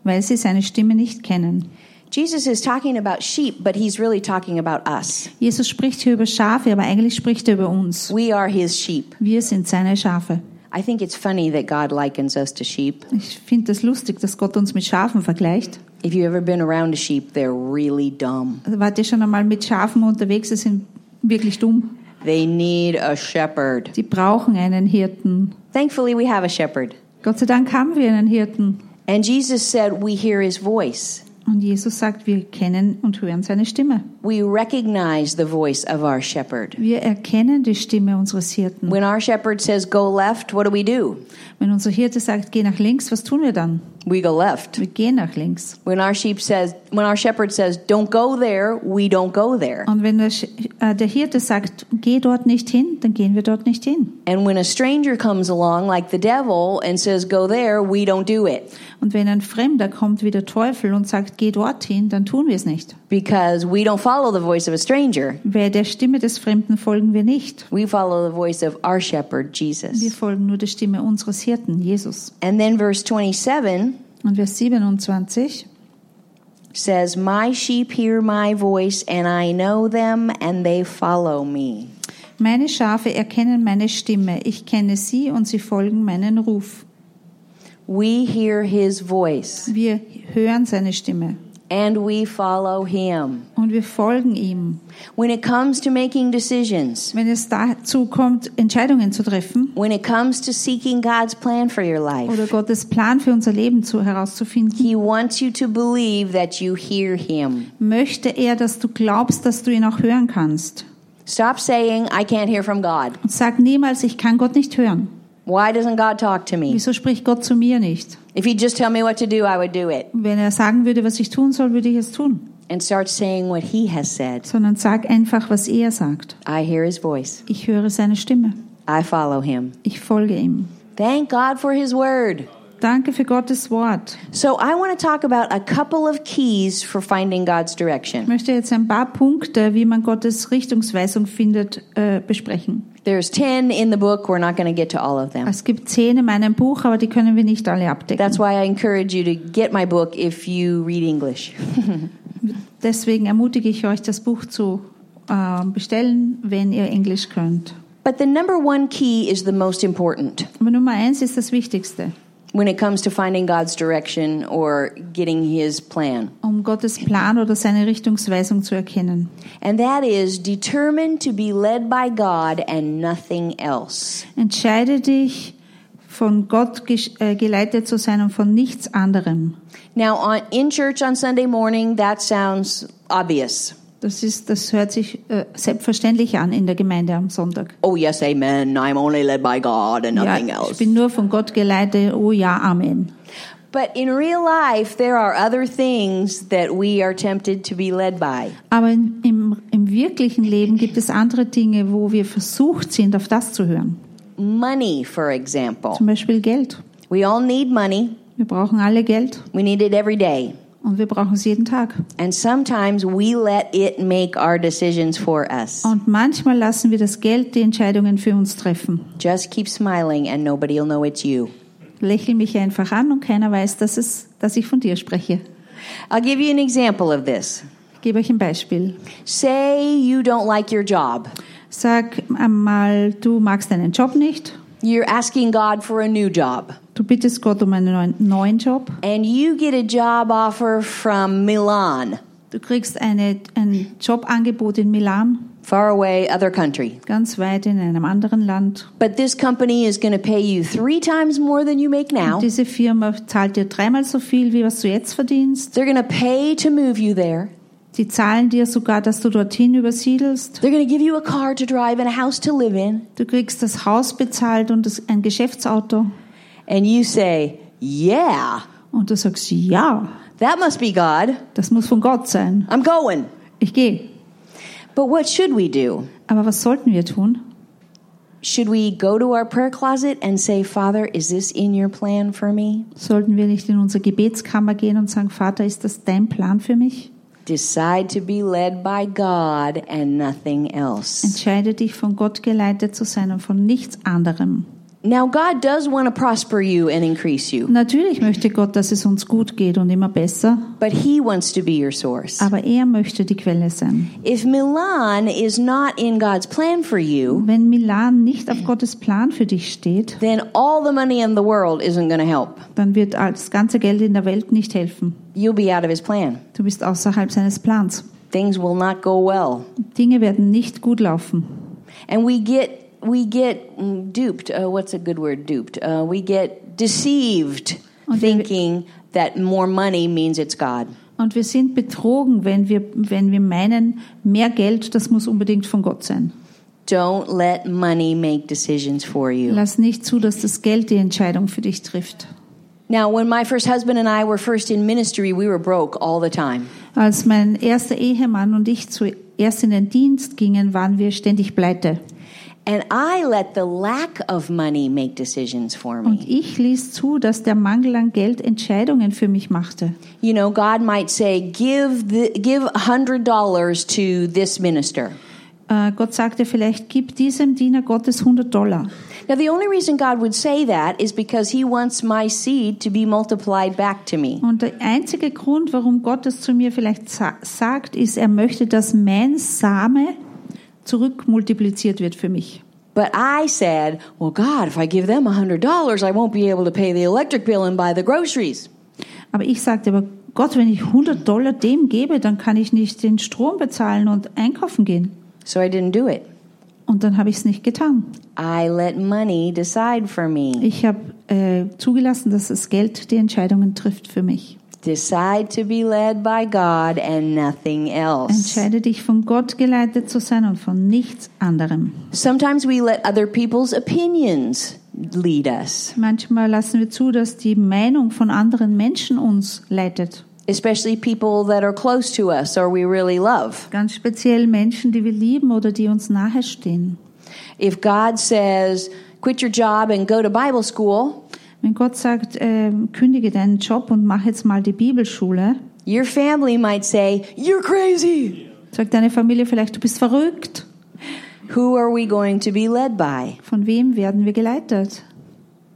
weil sie seine Stimme nicht kennen. Jesus is talking about sheep, but he's really talking about us. Jesus spricht hier über Schafe, aber eigentlich spricht er über uns. We are his sheep. Wir sind seine Schafe. I think it's funny that God likens us to sheep. Ich finde es das lustig, dass Gott uns mit Schafen vergleicht. If you've ever been around a sheep, they're really dumb. Wart ihr schon einmal mit Schafen unterwegs? Sie sind wirklich dumm. They need a shepherd. Die brauchen einen Hirten. Thankfully, we have a shepherd. Gott sei Dank haben wir einen Hirten. And Jesus said, We hear his voice. Und Jesus sagt, wir kennen und hören seine Stimme. We recognize the voice of our shepherd. Wir erkennen die Stimme unseres Hirten. When our shepherd says, Go left, what do we do? Wenn unser Hirte sagt, geh nach links, was tun wir dann? We go left. Wir gehen nach links. When our sheep says, when our shepherd says, Don't go there, we don't go there. Und wenn der, äh, der Hirte sagt, geh dort nicht hin, dann gehen wir dort nicht hin. And when a stranger comes along, like the devil, and says, Go there, we don't do it. Und wenn ein Fremder kommt wie der Teufel und sagt, geh dorthin, dann tun wir es nicht. Because we don't follow the voice of a stranger. Weil der Stimme des Fremden folgen wir nicht. We follow the voice of our shepherd, Wir Jesus. folgen nur der Stimme unseres Hirten, Jesus. And then verse 27 Und Vers 27, says, My sheep hear my voice, and I know them, and they follow me. meine Schafe erkennen meine Stimme, ich kenne sie und sie folgen meinen Ruf. We hear his voice, Wir hören seine Stimme and we follow him. und wir folgen ihm. When it comes to making decisions, Wenn es dazu kommt, Entscheidungen zu treffen when it comes to seeking God's plan for your life, oder Gottes Plan für unser Leben zu, herauszufinden, he wants you to believe that you hear him. möchte er, dass du glaubst, dass du ihn auch hören kannst. Stop saying, I can't hear from God. Und sag niemals, ich kann Gott nicht hören. Why doesn't God talk to me? Wieso spricht Gott zu mir nicht? If he'd just tell me what to do, I would do it. Wenn er sagen würde, was ich tun soll, würde ich es tun. And start saying what he has said. Sondern sag einfach, was er sagt. I hear his voice. Ich höre seine Stimme. I follow him. Ich folge ihm. Thank God for his word. Danke für Gottes Wort. So, I want to talk about a couple of keys for finding God's Ich direction. möchte jetzt ein paar Punkte, wie man Gottes Richtungsweisung findet, äh, besprechen. There's 10 in the book. We're not going to get to all of them. Es gibt zehn in meinem Buch, aber die können wir nicht alle abdecken. That's why I encourage you to get my book if you read English. [LAUGHS] Deswegen ermutige ich euch, das Buch zu äh, bestellen, wenn ihr Englisch könnt. But the number one key is the most important Aber Nummer eins ist das Wichtigste, when it comes to finding God's direction or getting his plan. um Gottes Plan oder seine Richtungsweisung zu erkennen. And that is determined to be led by God and nothing else. Entscheide dich, von Gott äh, geleitet zu sein und von nichts anderem. Now, on, in church on Sunday morning, that sounds obvious. Das, ist, das hört sich äh, selbstverständlich an in der Gemeinde am Sonntag. Oh, yes, amen. I'm only led by God and nothing Ja, ich else. bin nur von Gott geleitet. Oh ja, Amen. But in real life, there are other things that we are tempted to be led by. Aber in, im, im wirklichen Leben gibt es andere Dinge, wo wir versucht sind, auf das zu hören. Money, for example. Zum Beispiel Geld. We all need money. Wir brauchen alle Geld We need it every day. Und wir brauchen es jeden Tag. And sometimes we let it make our decisions for us. Und manchmal lassen wir das Geld die Entscheidungen für uns treffen. Just keep smiling and nobody will know it's you. Lächel mich einfach an und keiner weiß, dass, es, dass ich von dir spreche. I'll give you an example of this. Ich gebe euch ein Beispiel. Say you don't like your job. Sag einmal, du magst deinen Job nicht. You're asking God for a new job. Du bittest Gott um einen neuen, Job. And you get a job offer from Milan, Du kriegst eine, ein Jobangebot in Milan, far away, other country. ganz weit in einem anderen Land. But this company is going to pay you three times more than you make now. Diese Firma zahlt dir dreimal so viel, wie was du jetzt verdienst. They're going to pay to move you there. Die zahlen dir sogar, dass du dorthin übersiedelst. They're going to give you a car to drive and a house to live in. Du kriegst das Haus bezahlt und ein Geschäftsauto. And you say, Yeah, Und du sagst, ja, that must be God. das muss von Gott sein. I'm going. Ich gehe. But what should we do? Aber was sollten wir tun? Should we go to our prayer closet and say, Father, is this in your plan for me? Sollten wir nicht in unsere Gebetskammer gehen und sagen, Vater, ist das dein Plan für mich? Decide to be led by God and nothing else. Entscheide dich, von Gott geleitet zu sein und von nichts anderem. Now, God does want to prosper you and increase you, Natürlich möchte Gott, dass es uns gut geht und immer besser, but He wants to be your source. aber er möchte die Quelle sein. If Milan is not in God's plan for you, Wenn Milan nicht auf Gottes Plan für dich steht, then all the money in the world isn't going to help. dann wird das ganze Geld in der Welt nicht helfen. You'll be out of His plan. Du bist außerhalb seines Plans. Things will not go well. Dinge werden nicht gut laufen. And we get we get duped. Uh, what's a good word? Duped. Uh, we get deceived, Und thinking that more money means it's God. Und wir sind betrogen, wenn wir, wenn wir meinen, mehr Geld, das muss unbedingt von Gott sein. Don't let money make decisions for you. Lass nicht zu, dass das Geld die Entscheidung für dich trifft. Now, when my first husband and I were first in ministry, we were broke all the time. Als mein erster Ehemann und ich zuerst in den Dienst gingen, waren wir ständig pleite. Und ich ließ zu, dass der Mangel an Geld Entscheidungen für mich machte. You know, God might say, "Give the, give a hundred dollars to this minister." Äh, Gott sagte vielleicht, gib diesem Diener Gottes 100 Dollar. Now, the only reason God would say that is because He wants my seed to be multiplied back to me. Und der einzige Grund, warum Gott es zu mir vielleicht sa sagt, ist, er möchte, dass mein Same zurückmultipliziert wird für mich. But I said, "Well, God, if I give them a hundred dollars, I won't be able to pay the electric bill and buy the groceries." Aber ich sagte, aber Gott, wenn ich 100 Dollar dem gebe, dann kann ich nicht den Strom bezahlen und einkaufen gehen. So I didn't do it. Und dann habe ich es nicht getan. I let money decide for me. Ich habe äh, zugelassen, dass das Geld die Entscheidungen trifft für mich. Decide to be led by God and nothing else. Entscheide dich, von Gott geleitet zu sein und von nichts anderem. Sometimes we let other people's opinions lead us, Manchmal lassen wir zu, dass die Meinung von anderen Menschen uns leitet. especially people that are close to us or we really love. Ganz speziell Menschen, die wir lieben oder die uns nahestehen. If God says, quit your job and go to Bible school, Wenn Gott sagt, äh, kündige deinen Job und mach jetzt mal die Bibelschule, your family might say, you're crazy. sagt deine Familie vielleicht, du bist verrückt. Who are we going to be led by? Von wem werden wir geleitet?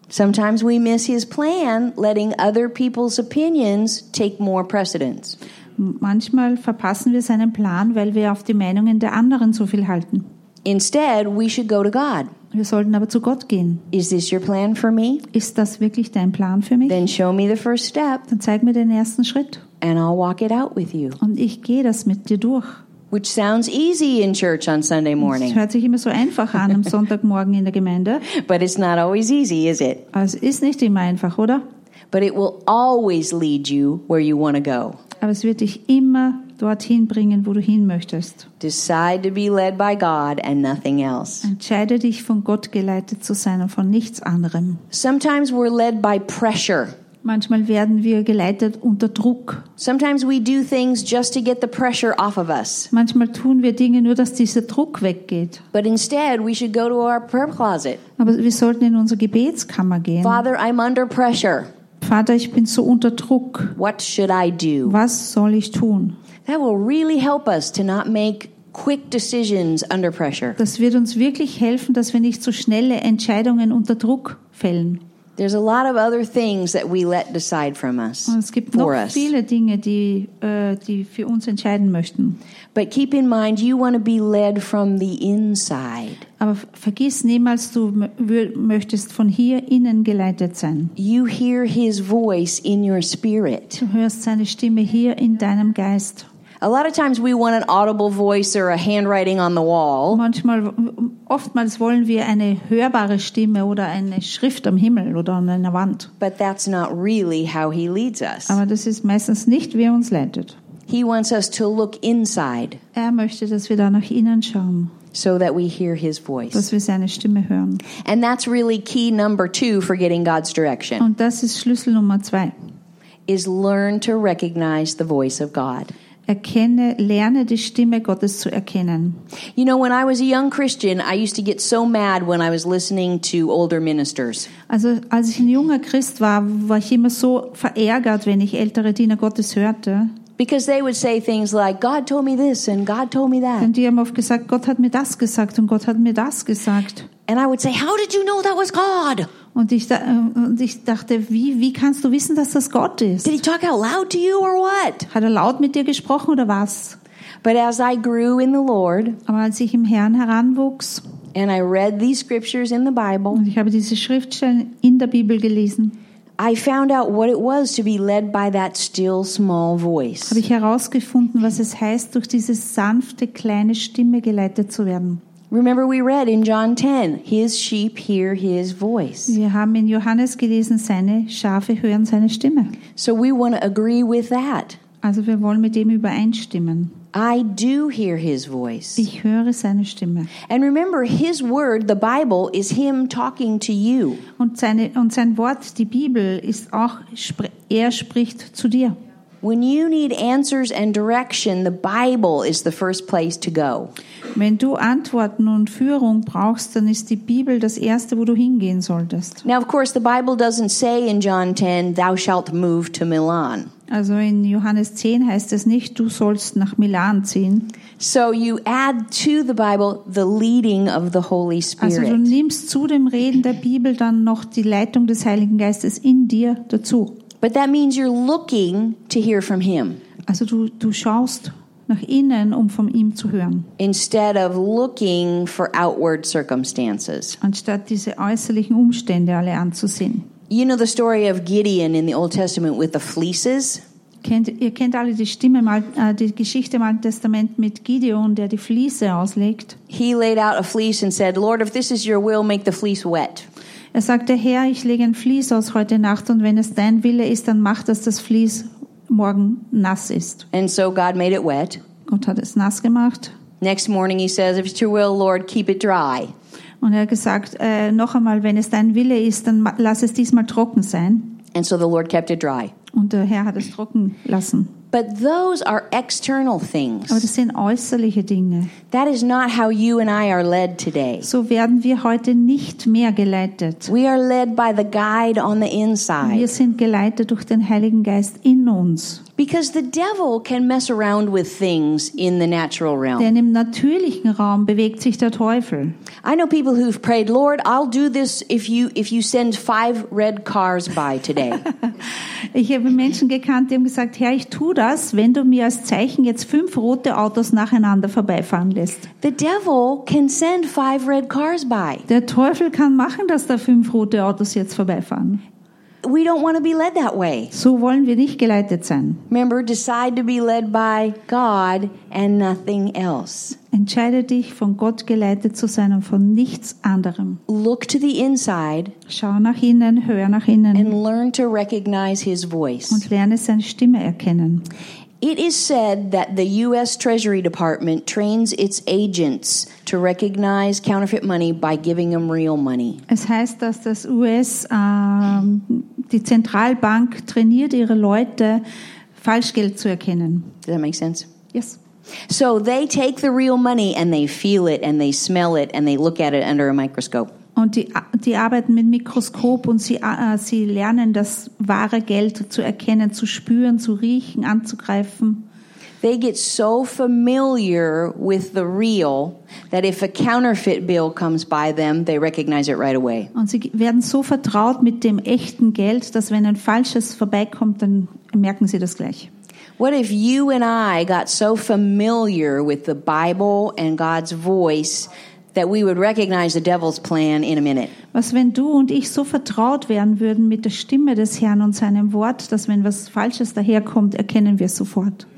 Sometimes we miss his plan, letting other people's opinions take more precedence. Manchmal verpassen wir seinen Plan, weil wir auf die Meinungen der anderen so viel halten. Instead, we should go to God. Wir sollten aber zu Gott gehen. Is this your plan for me? Ist das wirklich dein Plan für mich? Then show me the first step Dann zeig mir den ersten Schritt and I'll walk it out with you. und ich gehe das mit dir durch. Which sounds easy in church on Sunday morning, hört sich immer so einfach an am [LAUGHS] Sonntagmorgen in der Gemeinde. but it's not always easy, is it? Aber es ist nicht immer einfach, oder? But it will always lead you where you want to go. Aber es wird dich immer dorthin bringen, wo du hin möchtest. Decide to be led by God and nothing else. Entscheide dich, von Gott geleitet zu sein und von nichts anderem. Sometimes we're led by pressure. Manchmal werden wir geleitet unter Druck. Sometimes we do things just to get the pressure off of us. Manchmal tun wir Dinge nur, dass dieser Druck weggeht. But instead, we should go to our prayer closet. Aber wir sollten in unsere Gebetskammer gehen. Father, I'm under pressure. Vater, ich bin so unter Druck. What should I do? Was soll ich tun? That will really help us to not make quick decisions under pressure. Das wird uns wirklich helfen, dass wir nicht so schnelle Entscheidungen unter Druck fällen. There's a lot of other things that we let decide from us, Und es gibt noch us. viele Dinge, die, äh, die für uns entscheiden möchten. But keep in mind, you want to be led from the inside. Aber vergiss niemals, du möchtest von hier innen geleitet sein. You hear his voice in your spirit. Du hörst seine Stimme hier in deinem Geist. A lot of times we want an audible voice or a handwriting on the wall, Manchmal, oftmals wollen wir eine hörbare Stimme oder eine Schrift am Himmel oder an einer Wand. but that's not really how he leads us. Aber das ist meistens nicht, wer uns leitet. He wants us to look inside. Er möchte, dass wir da nach innen schauen. so that we hear his voice. dass wir seine Stimme hören. And that's really key number 2 for getting God's direction Und das ist Schlüssel Nummer zwei. is learn to recognize the voice of God. Erkenne, lerne die Stimme Gottes zu erkennen. You know, when I was a young Christian, I used to get so mad when I was listening to older ministers. Also als ich ein junger Christ war, war ich immer so verärgert, wenn ich ältere Diener Gottes hörte. Because they would say things like, God told me this and God told me that. Denn die haben oft gesagt, Gott hat mir das gesagt und Gott hat mir das gesagt. And I would say, How did you know that was God? Und ich, und ich dachte, wie, wie kannst du wissen, dass das Gott ist? Did he talk out loud to you or what? Hat er laut mit dir gesprochen oder was? But as I grew in the Lord Aber als ich im Herrn heranwuchs and I read these scriptures in the Bible, und ich habe diese Schriftstellen in der Bibel gelesen, I found out what it was to be led by that still small voice. habe ich herausgefunden, was es heißt, durch diese sanfte kleine Stimme geleitet zu werden. Remember, we read in John 10, His sheep hear His voice. Wir haben in Johannes gelesen, seine Schafe hören seine Stimme. So we want to agree with that. Also wir wollen mit dem übereinstimmen. I do hear His voice. Ich höre seine Stimme. And remember, His word, the Bible, is Him talking to you. Und, seine, und sein Wort, die Bibel, ist auch, er spricht zu dir. When you need answers and direction, the Bible is the first place to go. Wenn du Antworten und Führung brauchst, dann ist die Bibel das Erste, wo du hingehen solltest. Now, of course, the Bible doesn't say in John 10, Thou shalt move to Milan. Also in Johannes 10 heißt es nicht, du sollst nach Milan ziehen. So you add to the Bible the leading of the Holy Also du Spirit. nimmst zu dem Reden der Bibel dann noch die Leitung des Heiligen Geistes in dir dazu. But that means you're looking to hear from Him Also du, du schaust nach innen, um von ihm zu hören, instead of looking for outward circumstances. anstatt diese äußerlichen Umstände alle anzusehen. You know the story of Gideon in the Old Testament with the fleeces? Kennt, ihr kennt alle die Stimme, im Alt- äh, die Geschichte im Alten Testament mit Gideon, der die Fliese auslegt. He laid out a fleece and said, Lord, if this is your will, make the fleece wet. Er sagte, Herr, ich lege ein Vlies aus heute Nacht und wenn es dein Wille ist, dann mach, dass das Vlies morgen nass ist. And so God made it wet. Gott hat es nass gemacht. Next morning he says, If it's your will, Lord, keep it dry. Und er hat gesagt, äh, noch einmal, wenn es dein Wille ist, dann lass es diesmal trocken sein. And so the Lord kept it dry. Und der Herr hat es trocken lassen. But those are external Aber things. das sind äußerliche Dinge. That is not how you and I are led today. So werden wir heute nicht mehr geleitet. We are led by the guide on the inside. Wir sind geleitet durch den Heiligen Geist in uns. Because the devil can mess around with things in the natural realm. Denn im natürlichen Raum bewegt sich der Teufel. I know people who've prayed, Lord, I'll do this if you if you send five red cars by today. [LAUGHS] Ich habe Menschen gekannt, die haben gesagt, Herr, ich tu das, wenn du mir als Zeichen jetzt fünf rote Autos nacheinander vorbeifahren lässt. the devil can send five red cars by. Der Teufel kann machen, dass da fünf rote Autos jetzt vorbeifahren. We don't want to be led that way. So wollen wir nicht geleitet sein. Remember, decide to be led by God and nothing else. Entscheide dich, von Gott geleitet zu sein und von nichts anderem. Look to the inside Schau nach innen, hör nach innen and learn to recognize his voice. und lerne seine Stimme erkennen. It is said that the U.S. Treasury Department trains its agents to recognize counterfeit money by giving them real money. Es heißt, dass das US, ähm, die Zentralbank trainiert ihre Leute, Falschgeld zu erkennen. Does that make sense? Yes. So they take the real money and they feel it and they smell it and they look at it under a microscope. Und die, die arbeiten mit Mikroskop und sie, äh, sie lernen das wahre Geld zu erkennen, zu spüren, zu riechen, anzugreifen. They get so familiar with the real that if a counterfeit bill comes by them, they recognize it right away. Und sie werden so vertraut mit dem echten Geld, dass wenn ein falsches vorbeikommt, dann merken sie das gleich. What if you and I got so familiar with the Bible and God's voice that we would recognize the devil's plan in a minute? Was, wenn du und ich so vertraut werden würden mit der Stimme des Herrn und seinem Wort, dass wenn was Falsches daherkommt, erkennen wir es sofort.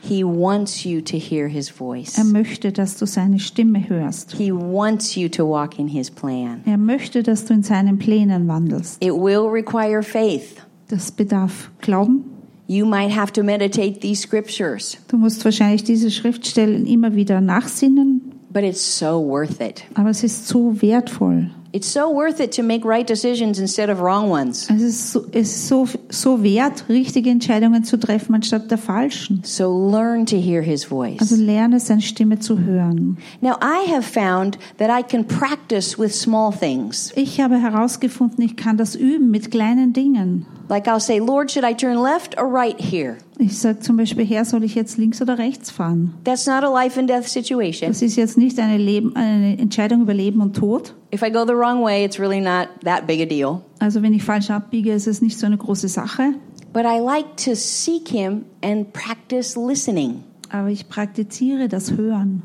He wants you to hear his voice. Er möchte, dass du seine Stimme hörst. He wants you to walk in his plan. Er möchte, dass du in seinen Plänen wandelst. It will require faith. Das bedarf Glauben. You might have to meditate these scriptures. Du musst wahrscheinlich diese Schriftstellen immer wieder nachsinnen. But it's so worth it. Aber es ist so wertvoll. It's so worth it to make right decisions instead of wrong ones. Es ist so, es ist so, so wert, richtige Entscheidungen zu treffen anstatt der falschen. So learn to hear his Also voice. lerne seine Stimme zu hören. Now, I have found that I can practice with small things. Ich habe herausgefunden, ich kann das üben mit kleinen Dingen. Like I'll say, Lord, should I turn left or right here? Ich sage zum Beispiel, Herr, soll ich jetzt links oder rechts fahren? That's not a life and death situation. Das ist jetzt nicht eine, Leben, eine Entscheidung über Leben und Tod. If I go the wrong way, it's really not that big a deal. Also wenn ich falsch abbiege, ist es nicht so eine große Sache. But I like to seek him and practice listening. Aber ich praktiziere das Hören.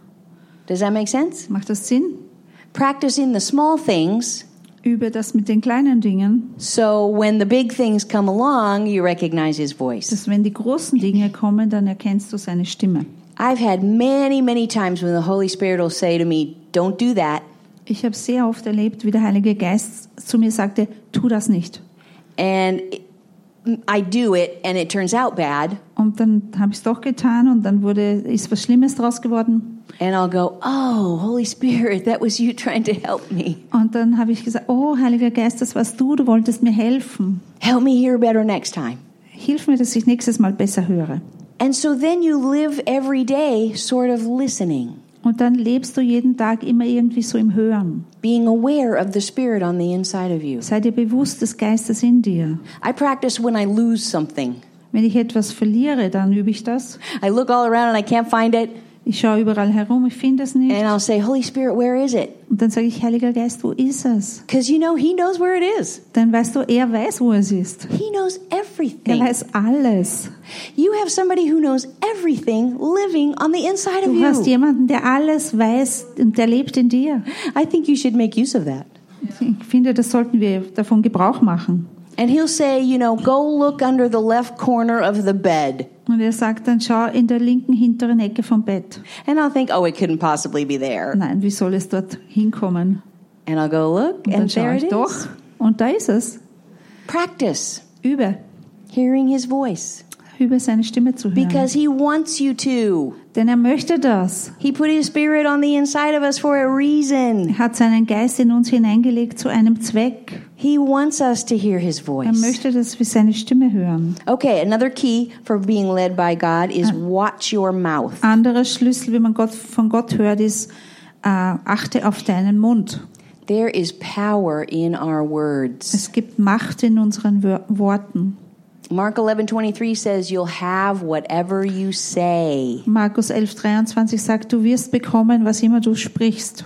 Does that make sense? Macht das Sinn? Practicing the small things Übe das mit den kleinen Dingen, so when the big things come along, you recognize his voice. dass wenn die großen Dinge kommen, dann erkennst du seine Stimme. I've had many, many times when the Holy Spirit will say to me, Don't do that. Ich habe sehr oft erlebt, wie der Heilige Geist zu mir sagte, tu das nicht. And I do it, and it turns out bad. Und dann habe ich es doch getan und dann wurde, ist was Schlimmes draus geworden. And I'll go, Oh, Holy Spirit, that was you trying to help me. Und dann habe ich gesagt, oh Heiliger Geist, das warst du, du wolltest mir helfen. Help me hear better next time. Hilf mir, dass ich nächstes Mal besser höre. And so then you live every day sort of listening, Und dann lebst du jeden Tag immer irgendwie so im Hören. being aware of the Spirit on the inside of you. Sei dir bewusst des Geistes in dir. I practice when I lose something. Wenn ich etwas verliere, dann übe ich das. I look all around and I can't find it, Ich schaue überall herum, ich finde es nicht. and I'll say, Holy Spirit, where is it? Und dann sage ich, Heiliger Geist, wo ist es? Because you know, He knows where it is. Dann weißt du, er weiß, wo es ist. He knows Er everything. weiß alles. You have somebody who knows everything living on the inside of Du hast you. jemanden, der alles weiß und der lebt in dir. I think you should make use of that. Ich finde, das sollten wir davon Gebrauch machen. And He'll say, you know, go look under the left corner of the bed. Und er sagt dann, schau in der linken hinteren Ecke vom Bett. And I'll think, oh, it couldn't possibly be there. Nein, wie soll es dort hinkommen? And I'll go look, Und and there it doch. is. Und da ist es. Practice Übe. hearing His voice Übe seine Stimme zu hören. because He wants you to. Denn er möchte das. He put His Spirit on the inside of us for a reason. Er hat seinen Geist in uns hineingelegt zu einem Zweck. He wants us to hear His Er voice. möchte, dass wir seine Stimme hören. Okay, another key for being led by God is watch your mouth. Anderer Schlüssel, wie man Gott, von Gott hört, ist, äh, achte auf deinen Mund. There is power in our words. Es gibt Macht in unseren Worten. Mark 11:23 says you'll have whatever you say. Markus 11, 23 sagt, du wirst bekommen, was immer du sprichst.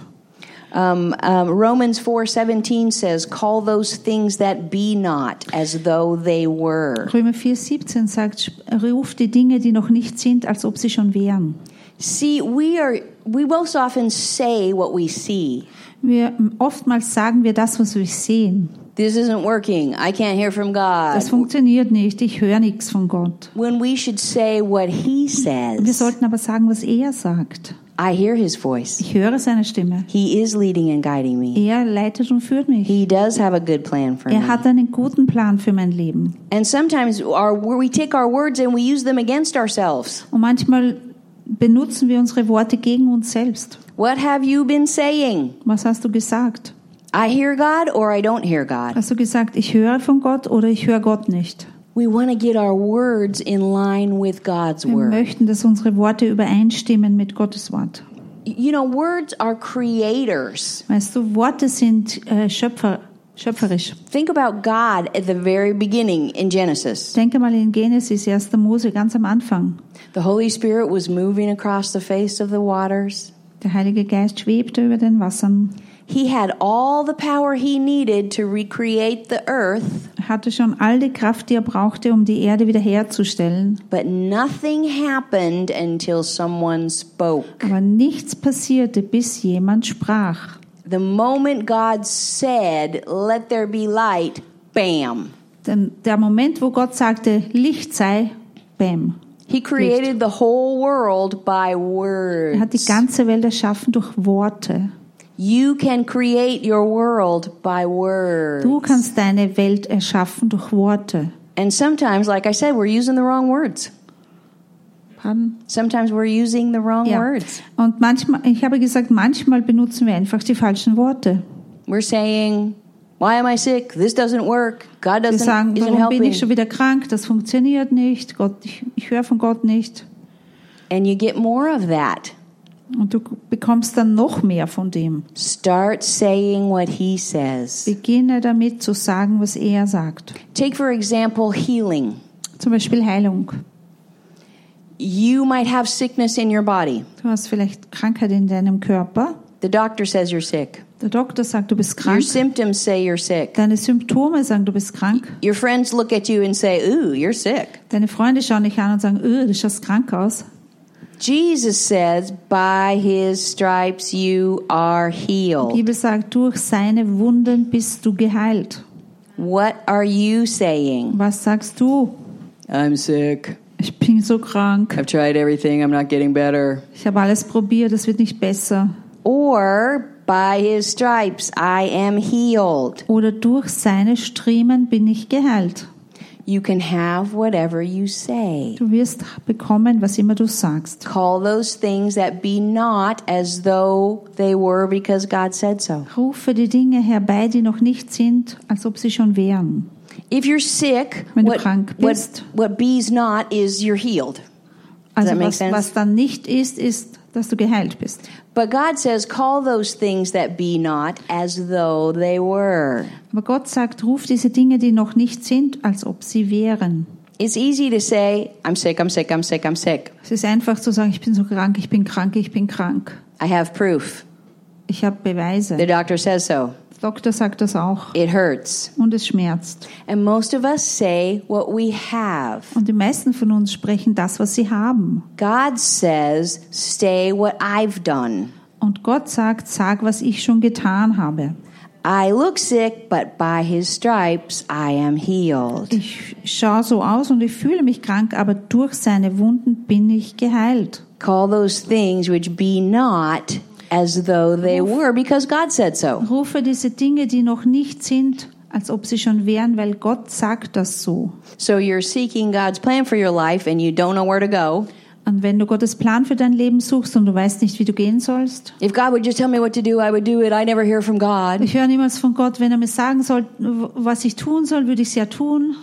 Um, um, Romans 4:17 says call those things that be not as though they were. Römer 4, 17 sagt, ruf die Dinge, die noch nicht sind, als ob sie schon wären. See, we are we most often say what we see. Wir, oftmals sagen wir das, was wir sehen. This isn't working. I can't hear from Das God. funktioniert nicht. Ich höre nichts von Gott. When we should say what he Wir says. sollten aber sagen, was er sagt. I hear his voice. Ich höre seine Stimme. He is leading and guiding me. Er leitet und führt mich. He does have a good plan for Er me. hat einen guten Plan für mein Leben. And sometimes our we take our words and we use them against ourselves. Und manchmal benutzen wir unsere Worte gegen uns selbst. What have you been saying? Was hast du gesagt? I hear God or I don't hear God. Hast du gesagt, ich höre von Gott oder ich höre Gott nicht? We want to get our words in line with God's Wir word. möchten, dass unsere Worte übereinstimmen mit Gottes Wort. You know, words are creators. Weißt du, Worte sind äh, Schöpfer, schöpferisch. Think about God at the very beginning in Genesis. Denke mal in Genesis, 1. Mose, ganz am Anfang. The Holy Spirit was moving across the face of the waters. Der Heilige Geist schwebte über den Wassern. He had all the power he needed to recreate the earth, hatte schon all die Kraft, die er brauchte, um die Erde wiederherzustellen. but nothing happened until someone spoke. Aber nichts passierte, bis jemand sprach. The moment God said, Let there be light, bam. Denn der Moment, wo Gott sagte, Licht sei, bam. He created the whole world by Er hat die words. ganze Welt erschaffen durch Worte. You can create your world by words. Du kannst deine Welt erschaffen durch Worte. And sometimes, like I said, we're using the wrong words. Pardon? Sometimes we're using the wrong Ja. words. Und manchmal, ich habe gesagt, manchmal benutzen wir einfach die falschen Worte. We're saying, Why am I sick? This doesn't work. God doesn't sagen, isn't warum bin helping. ich schon wieder krank? Das funktioniert nicht. Gott, ich, ich höre von Gott nicht. And you get more of that. Und du bekommst dann noch mehr von dem. Start saying what he says. Beginne damit zu sagen, was er sagt. Take for example healing. Zum Beispiel Heilung. You might have sickness in your body. Du hast vielleicht Krankheit in deinem Körper. The doctor says you're sick. Der Doktor sagt, du bist Your krank. symptoms say you're sick. Deine Symptome sagen, du bist krank. Your friends look at you and say, "Ooh, you're sick." Deine Freunde schauen dich an und sagen, öh, du schaust krank aus. Jesus says, "By his stripes you are Die healed." Bibel sagt, durch seine Wunden bist du geheilt. What are you saying? Was sagst du? I'm sick. Ich bin so krank. I've tried everything. I'm not getting better. Ich habe alles probiert, es wird nicht besser. Or by his stripes I am healed. Oder durch seine Striemen bin ich geheilt. You can have whatever you say. Du wirst bekommen, was immer du sagst. Call those things that be not as though they were because God said so. Rufe die Dinge herbei, die noch nicht sind, als ob sie schon wären. If you're sick, Wenn du what, krank what, bist. what be's not is you're healed. Also that make was, was dann nicht ist, ist, dass du geheilt bist. But God says, call those things that be not as though they were. Aber Gott sagt, ruf diese Dinge, die noch nicht sind, als ob sie wären. It's easy to say, I'm sick, I'm sick, I'm sick, I'm sick. Es ist einfach zu sagen, ich bin so krank, ich bin krank, ich bin krank. I have proof. Ich habe Beweise. The doctor says so. Der Doktor sagt das auch. It hurts. Und es schmerzt. And most of us say what we have. Und die meisten von uns sprechen das, was sie haben. God says, stay what I've done. Und Gott sagt, sag, was ich schon getan habe. I look sick, but by his stripes I am healed. Ich schaue so aus und ich fühle mich krank, aber durch seine Wunden bin ich geheilt. Call those things which be not as though they were, because God said so. Rufe diese Dinge, die noch nicht sind, als ob sie schon wären, weil Gott sagt das so. So you're seeking God's plan for your life and you don't know where to go. Und wenn du Gottes Plan für dein Leben suchst und du weißt nicht, wie du gehen sollst, If God would just tell me what to do, I would do it. I never hear from God. ich höre niemals von Gott, wenn er mir sagen soll, was ich tun soll, würde ich es ja tun.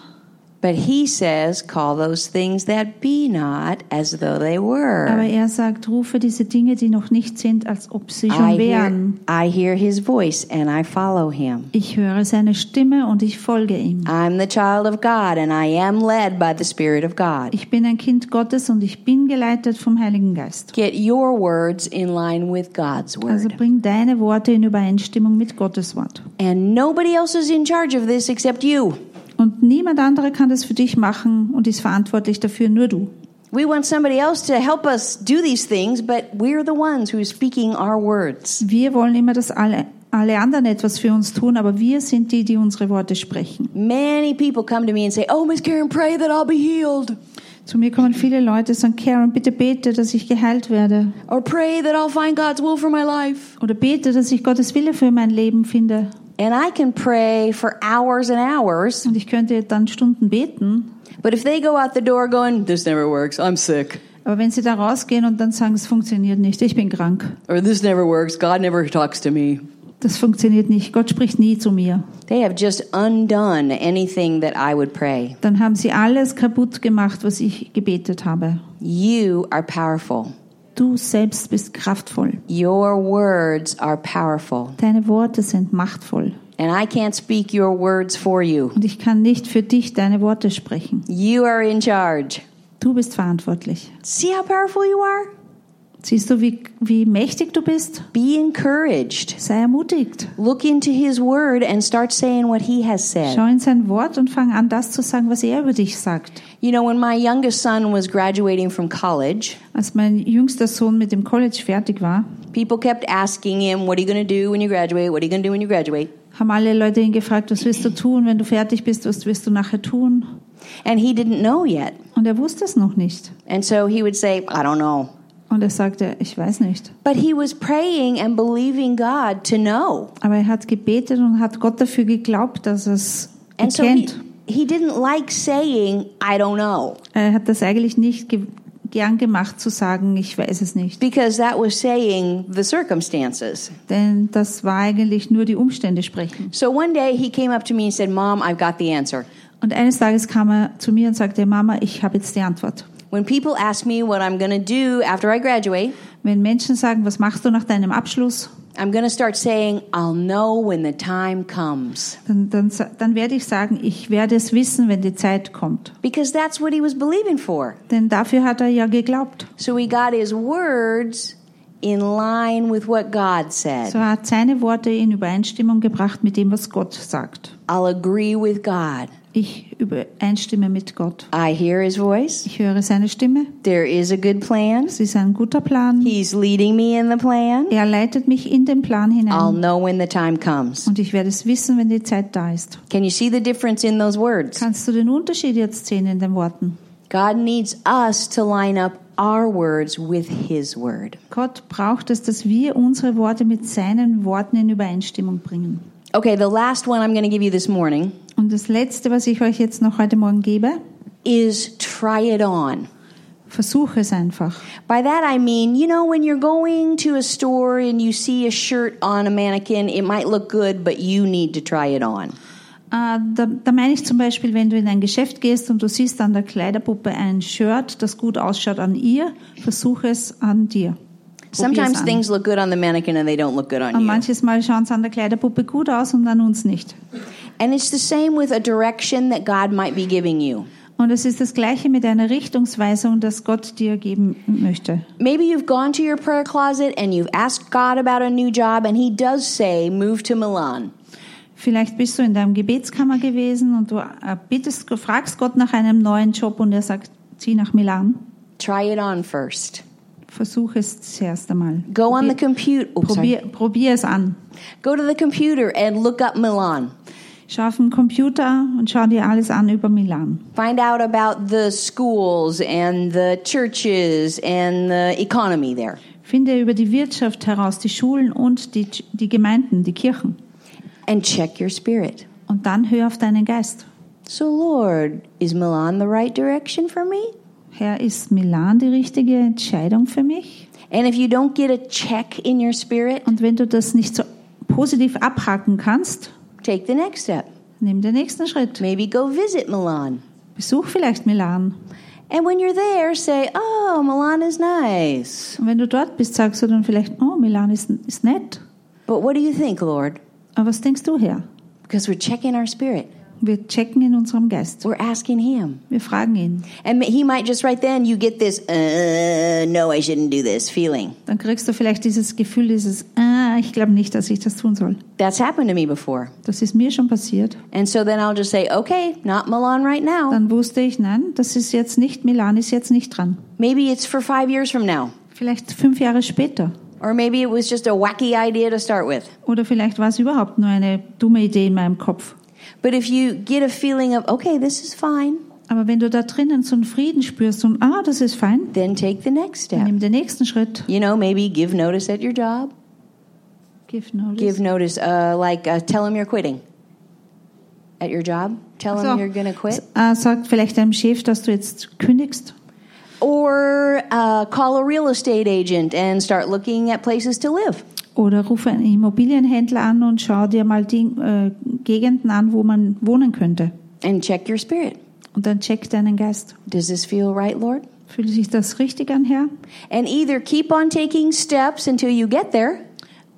But he says, call those things that be not as though they were. Aber er sagt, rufe diese Dinge, die noch nicht sind, als ob sie I schon hear, wären. I hear his voice and I follow him. Ich höre seine Stimme und ich folge ihm. I'm the child of God and I am led by the Spirit of God. Ich bin ein Kind Gottes und ich bin geleitet vom Heiligen Geist. Get your words in line with God's word. Also bring deine Worte in Übereinstimmung mit Gottes Wort. And nobody else is in charge of this except you. Und niemand andere kann das für dich machen und ist verantwortlich dafür, nur du. We want somebody else to help us do these things, but we're the ones who's speaking our words. Wir wollen immer, dass alle, alle anderen etwas für uns tun, aber wir sind die, die unsere Worte sprechen. Many people come to me and say, Oh, Miss Karen, pray that I'll be healed. Zu mir kommen viele Leute und sagen, Karen, bitte bete, dass ich geheilt werde. Or pray that I'll find God's will for my life. Oder bete, dass ich Gottes Wille für mein Leben finde. And I can pray for hours and hours, Und ich könnte dann Stunden beten. but if they go out the door going, This never works, I'm sick. Aber wenn sie da rausgehen und dann sagen, es funktioniert nicht, ich bin krank. Or this never works, God never talks to me. Das funktioniert nicht. Gott spricht nie zu mir. They have just undone anything that I would pray. Dann haben sie alles kaputt gemacht, was ich gebetet habe. You are powerful. Du selbst bist kraftvoll. Your words are powerful. Deine Worte sind machtvoll. And I can't speak your words for you. Und ich kann nicht für dich deine Worte sprechen. You are in charge. Du bist verantwortlich. See how powerful you are? Siehst du, wie, wie mächtig du bist? Be encouraged. Sei ermutigt. Look into his word and start saying what he has said. Schau in sein Wort und fang an, das zu sagen, was er über dich sagt. You know, when my youngest son was graduating from college, Als mein jüngster Sohn mit dem College fertig war, people kept asking him, What are you going to do when you graduate? What are you going to do when you graduate? haben alle Leute ihn gefragt, was wirst du tun, wenn du fertig bist, was wirst du nachher tun? And he didn't know yet. Und er wusste es noch nicht. And so he would say, I don't know. Und er sagte, ich weiß nicht. But he was praying and believing God to know. Aber er hat gebetet und hat Gott dafür geglaubt, dass er es And so he, he didn't like saying, I don't know. Er hat das eigentlich nicht ge gern gemacht zu sagen, ich weiß es nicht. because that was saying the circumstances. Denn das war eigentlich nur die Umstände sprechen. So one day he came up to me and said, Mom, I've got the answer. Und eines Tages kam er zu mir und sagte, Mama, ich habe jetzt die Antwort. When people ask me what I'm going to do after I graduate, Wenn Menschen sagen, was machst du nach deinem Abschluss, I'm going to start saying, I'll know when the time comes. dann, dann, dann werde ich sagen, ich werde es wissen, wenn die Zeit kommt. Because that's what he was believing for. Denn dafür hat er ja geglaubt. So he got his words in line with what God said. So er hat seine Worte in Übereinstimmung gebracht mit dem, was Gott sagt. I'll agree with God. Ich übereinstimme mit Gott. I hear his voice. Ich höre seine Stimme. There is a good plan. Es ist ein guter Plan. He's leading me in the plan. Er leitet mich in den Plan I'll hinein. know when the time comes. Und ich werde es wissen, wenn die Zeit da ist. Can you see the difference in those words? Kannst du den Unterschied jetzt sehen in den Worten? God needs us to line up our words with his word. Gott braucht es, dass wir unsere Worte mit seinen Worten in Übereinstimmung bringen. Okay, the last one I'm going to give you this morning Und das Letzte, was ich euch jetzt noch heute Morgen gebe, is try it on. versuche es einfach. By that I mean, you know, when you're going to a store and you see a shirt on a mannequin, it might look good, but you need to try it on. Äh, da, da meine ich zum Beispiel, wenn du in ein Geschäft gehst und du siehst an der Kleiderpuppe ein Shirt, das gut ausschaut an ihr, versuche es an dir. Sometimes an. things look good on the mannequin and they don't look good on Und you. manches Mal schauen es an der Kleiderpuppe gut aus und an uns nicht. And it's the same with a direction that God might be giving you. Und es ist das Gleiche mit einer Richtungsweisung, das Gott dir geben möchte. Maybe you've gone to your prayer closet and you've asked God about a new job, and He does say, move to Milan. Vielleicht bist du in deinem Gebetskammer gewesen und du äh, bittest, fragst Gott nach einem neuen Job und er sagt, zieh nach Milan. Try it on first. Versuch es zuerst einmal. Go on the Probier, computer. Sorry. probier, probier es an. Go to the computer and look up Milan. Schau auf den Computer und schau dir alles an über Milan. Find out about the schools and the churches and the economy there. Finde über die Wirtschaft heraus, die Schulen und die, die Gemeinden, die Kirchen. And check your spirit. Und dann hör auf deinen Geist. So, Lord, is Milan the right direction for me? Herr, ist Milan die richtige Entscheidung für mich? And if you don't get a check in your spirit, Und wenn du das nicht so positiv abhaken kannst, take the next step. nimm den nächsten Schritt. Maybe go visit Milan. Besuch vielleicht Milan. And when you're there, say, Oh, Milan is nice. Und wenn du dort bist, sagst du dann vielleicht, oh, Milan ist, ist nett. But what do you think, Lord? Aber was denkst du, Herr? Because we're checking our spirit. Wir checken in unserem Geist. We're asking Him. Wir fragen ihn. And He might just right then, you get this, uh, no, I shouldn't do this feeling. Dann kriegst du vielleicht dieses Gefühl, dieses, ah, ich glaube nicht, dass ich das tun soll. That's happened to me before. Das ist mir schon passiert. And so then I'll just say, okay, not Milan right now. Dann wusste ich, nein, das ist jetzt nicht, Milan ist jetzt nicht dran. Maybe it's for five years from now. Vielleicht fünf Jahre später. Or maybe it was just a wacky idea to start with. Oder vielleicht war es überhaupt nur eine dumme Idee in meinem Kopf. But if you get a feeling of, okay, this is fine, Aber wenn du da drinnen so einen Frieden spürst und, ah, das ist fein, then take the next dann step. nimm den nächsten Schritt. You know, maybe give notice at your job. Give notice. Give notice, uh, like uh, tell them you're quitting at your job. Tell them So, you're going to quit. äh, sag vielleicht deinem Chef, dass du jetzt kündigst. Or uh, call a real estate agent and start looking at places to live. Oder rufe einen Immobilienhändler an und schau dir mal die äh, Gegenden an, wo man wohnen könnte. And check your spirit. Und dann check deinen Geist. Does this feel right, Lord? Fühlt sich das richtig an, Herr? And either keep on taking steps until you get there,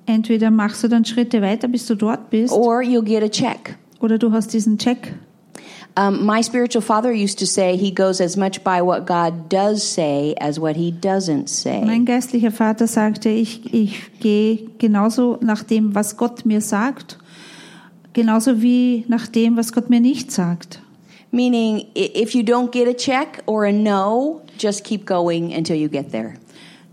Entweder machst du dann Schritte weiter, bis du dort bist, or you'll get a check. oder du hast diesen Check. Um, my spiritual father used to say he goes as much by what God does say as what he doesn't say. Mein geistlicher Vater sagte, ich, ich gehe genauso nach dem, was Gott mir sagt, genauso wie nach dem, was Gott mir nicht sagt. Meaning, if you don't get a check or a no, just keep going until you get there.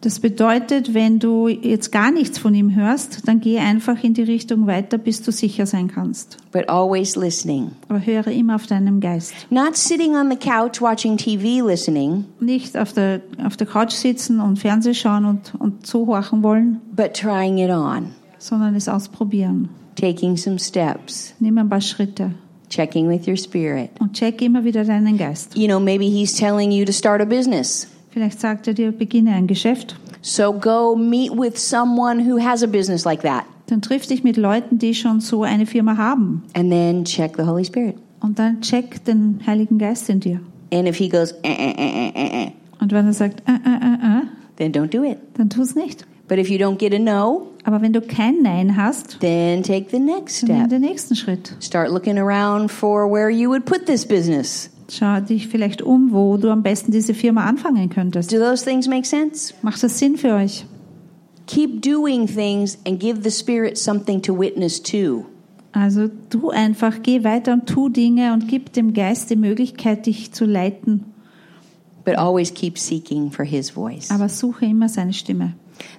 Das bedeutet, wenn du jetzt gar nichts von ihm hörst, dann geh einfach in die Richtung weiter, bis du sicher sein kannst. But always listening. Aber höre immer auf deinem Geist. Not sitting on the couch watching TV listening, Nicht auf der, auf der Couch sitzen und Fernseh schauen und, und zuhorchen wollen, but trying it on, sondern es ausprobieren. taking some steps, Nimm ein paar Schritte checking with your spirit. und check immer wieder deinen Geist. You know, maybe he's telling you to start a business. Vielleicht sagt er dir, beginne ein Geschäft. So go meet with someone who has a business like that. Dann triff dich mit Leuten, die schon so eine Firma haben. And then check the Holy Spirit. Und dann check den Heiligen Geist in dir. And if he goes, eh, eh, eh, eh, eh, eh, Und wenn er sagt, äh, äh, äh, äh, then don't do it. dann tu es nicht. But if you don't get a no, Aber wenn du kein Nein hast, then take the next dann nimm step. den nächsten Schritt. Start looking around for where you would put this business. Schau dich vielleicht um, wo du am besten diese Firma anfangen könntest. Do those things make sense? Macht das Sinn für euch? Keep doing things and give the Spirit something to witness to. Also tu einfach, geh weiter und tu Dinge und gib dem Geist die Möglichkeit, dich zu leiten. But always keep seeking for His voice. Aber suche immer seine Stimme.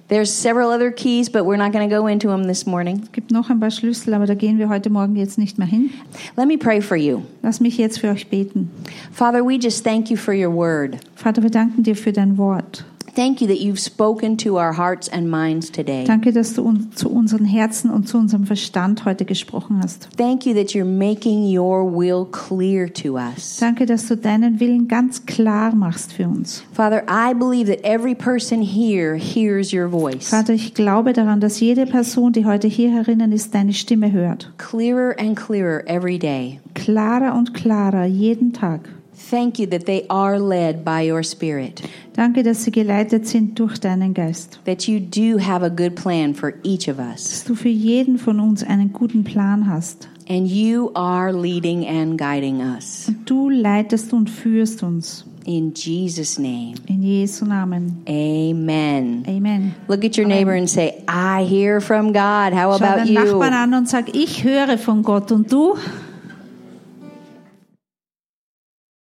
There's several other keys, but we're not going to go into them this morning. Es gibt noch ein paar Schlüssel, aber da gehen wir heute Morgen jetzt nicht mehr hin. Let me pray for you. Lass mich jetzt für euch beten. Father, we just thank you for your word. Vater, wir danken dir für dein Wort. Thank you that you've spoken to our hearts and minds today. Danke, dass du uns, zu unseren Herzen und zu unserem Verstand heute gesprochen hast. Thank you that you're making your will clear to us. Danke, dass du deinen Willen ganz klar machst für uns. Father, I believe that every person here hears your voice. Vater, ich glaube daran, dass jede Person, die heute hier herinnen ist, deine Stimme hört. Clearer and clearer every day. Klarer und klarer jeden Tag. Thank you that they are led by your Spirit. Danke, dass sie geleitet sind durch deinen Geist. That you do have a good plan for each of us. Dass du für jeden von uns einen guten Plan hast. And you are leading and guiding us. Und du leitest und führst uns. In Jesus' name, In Jesu Namen. amen. Amen. Look at your neighbor and say, I hear from God. How Schau about you? Nachbarn an und sag, ich höre von Gott und du?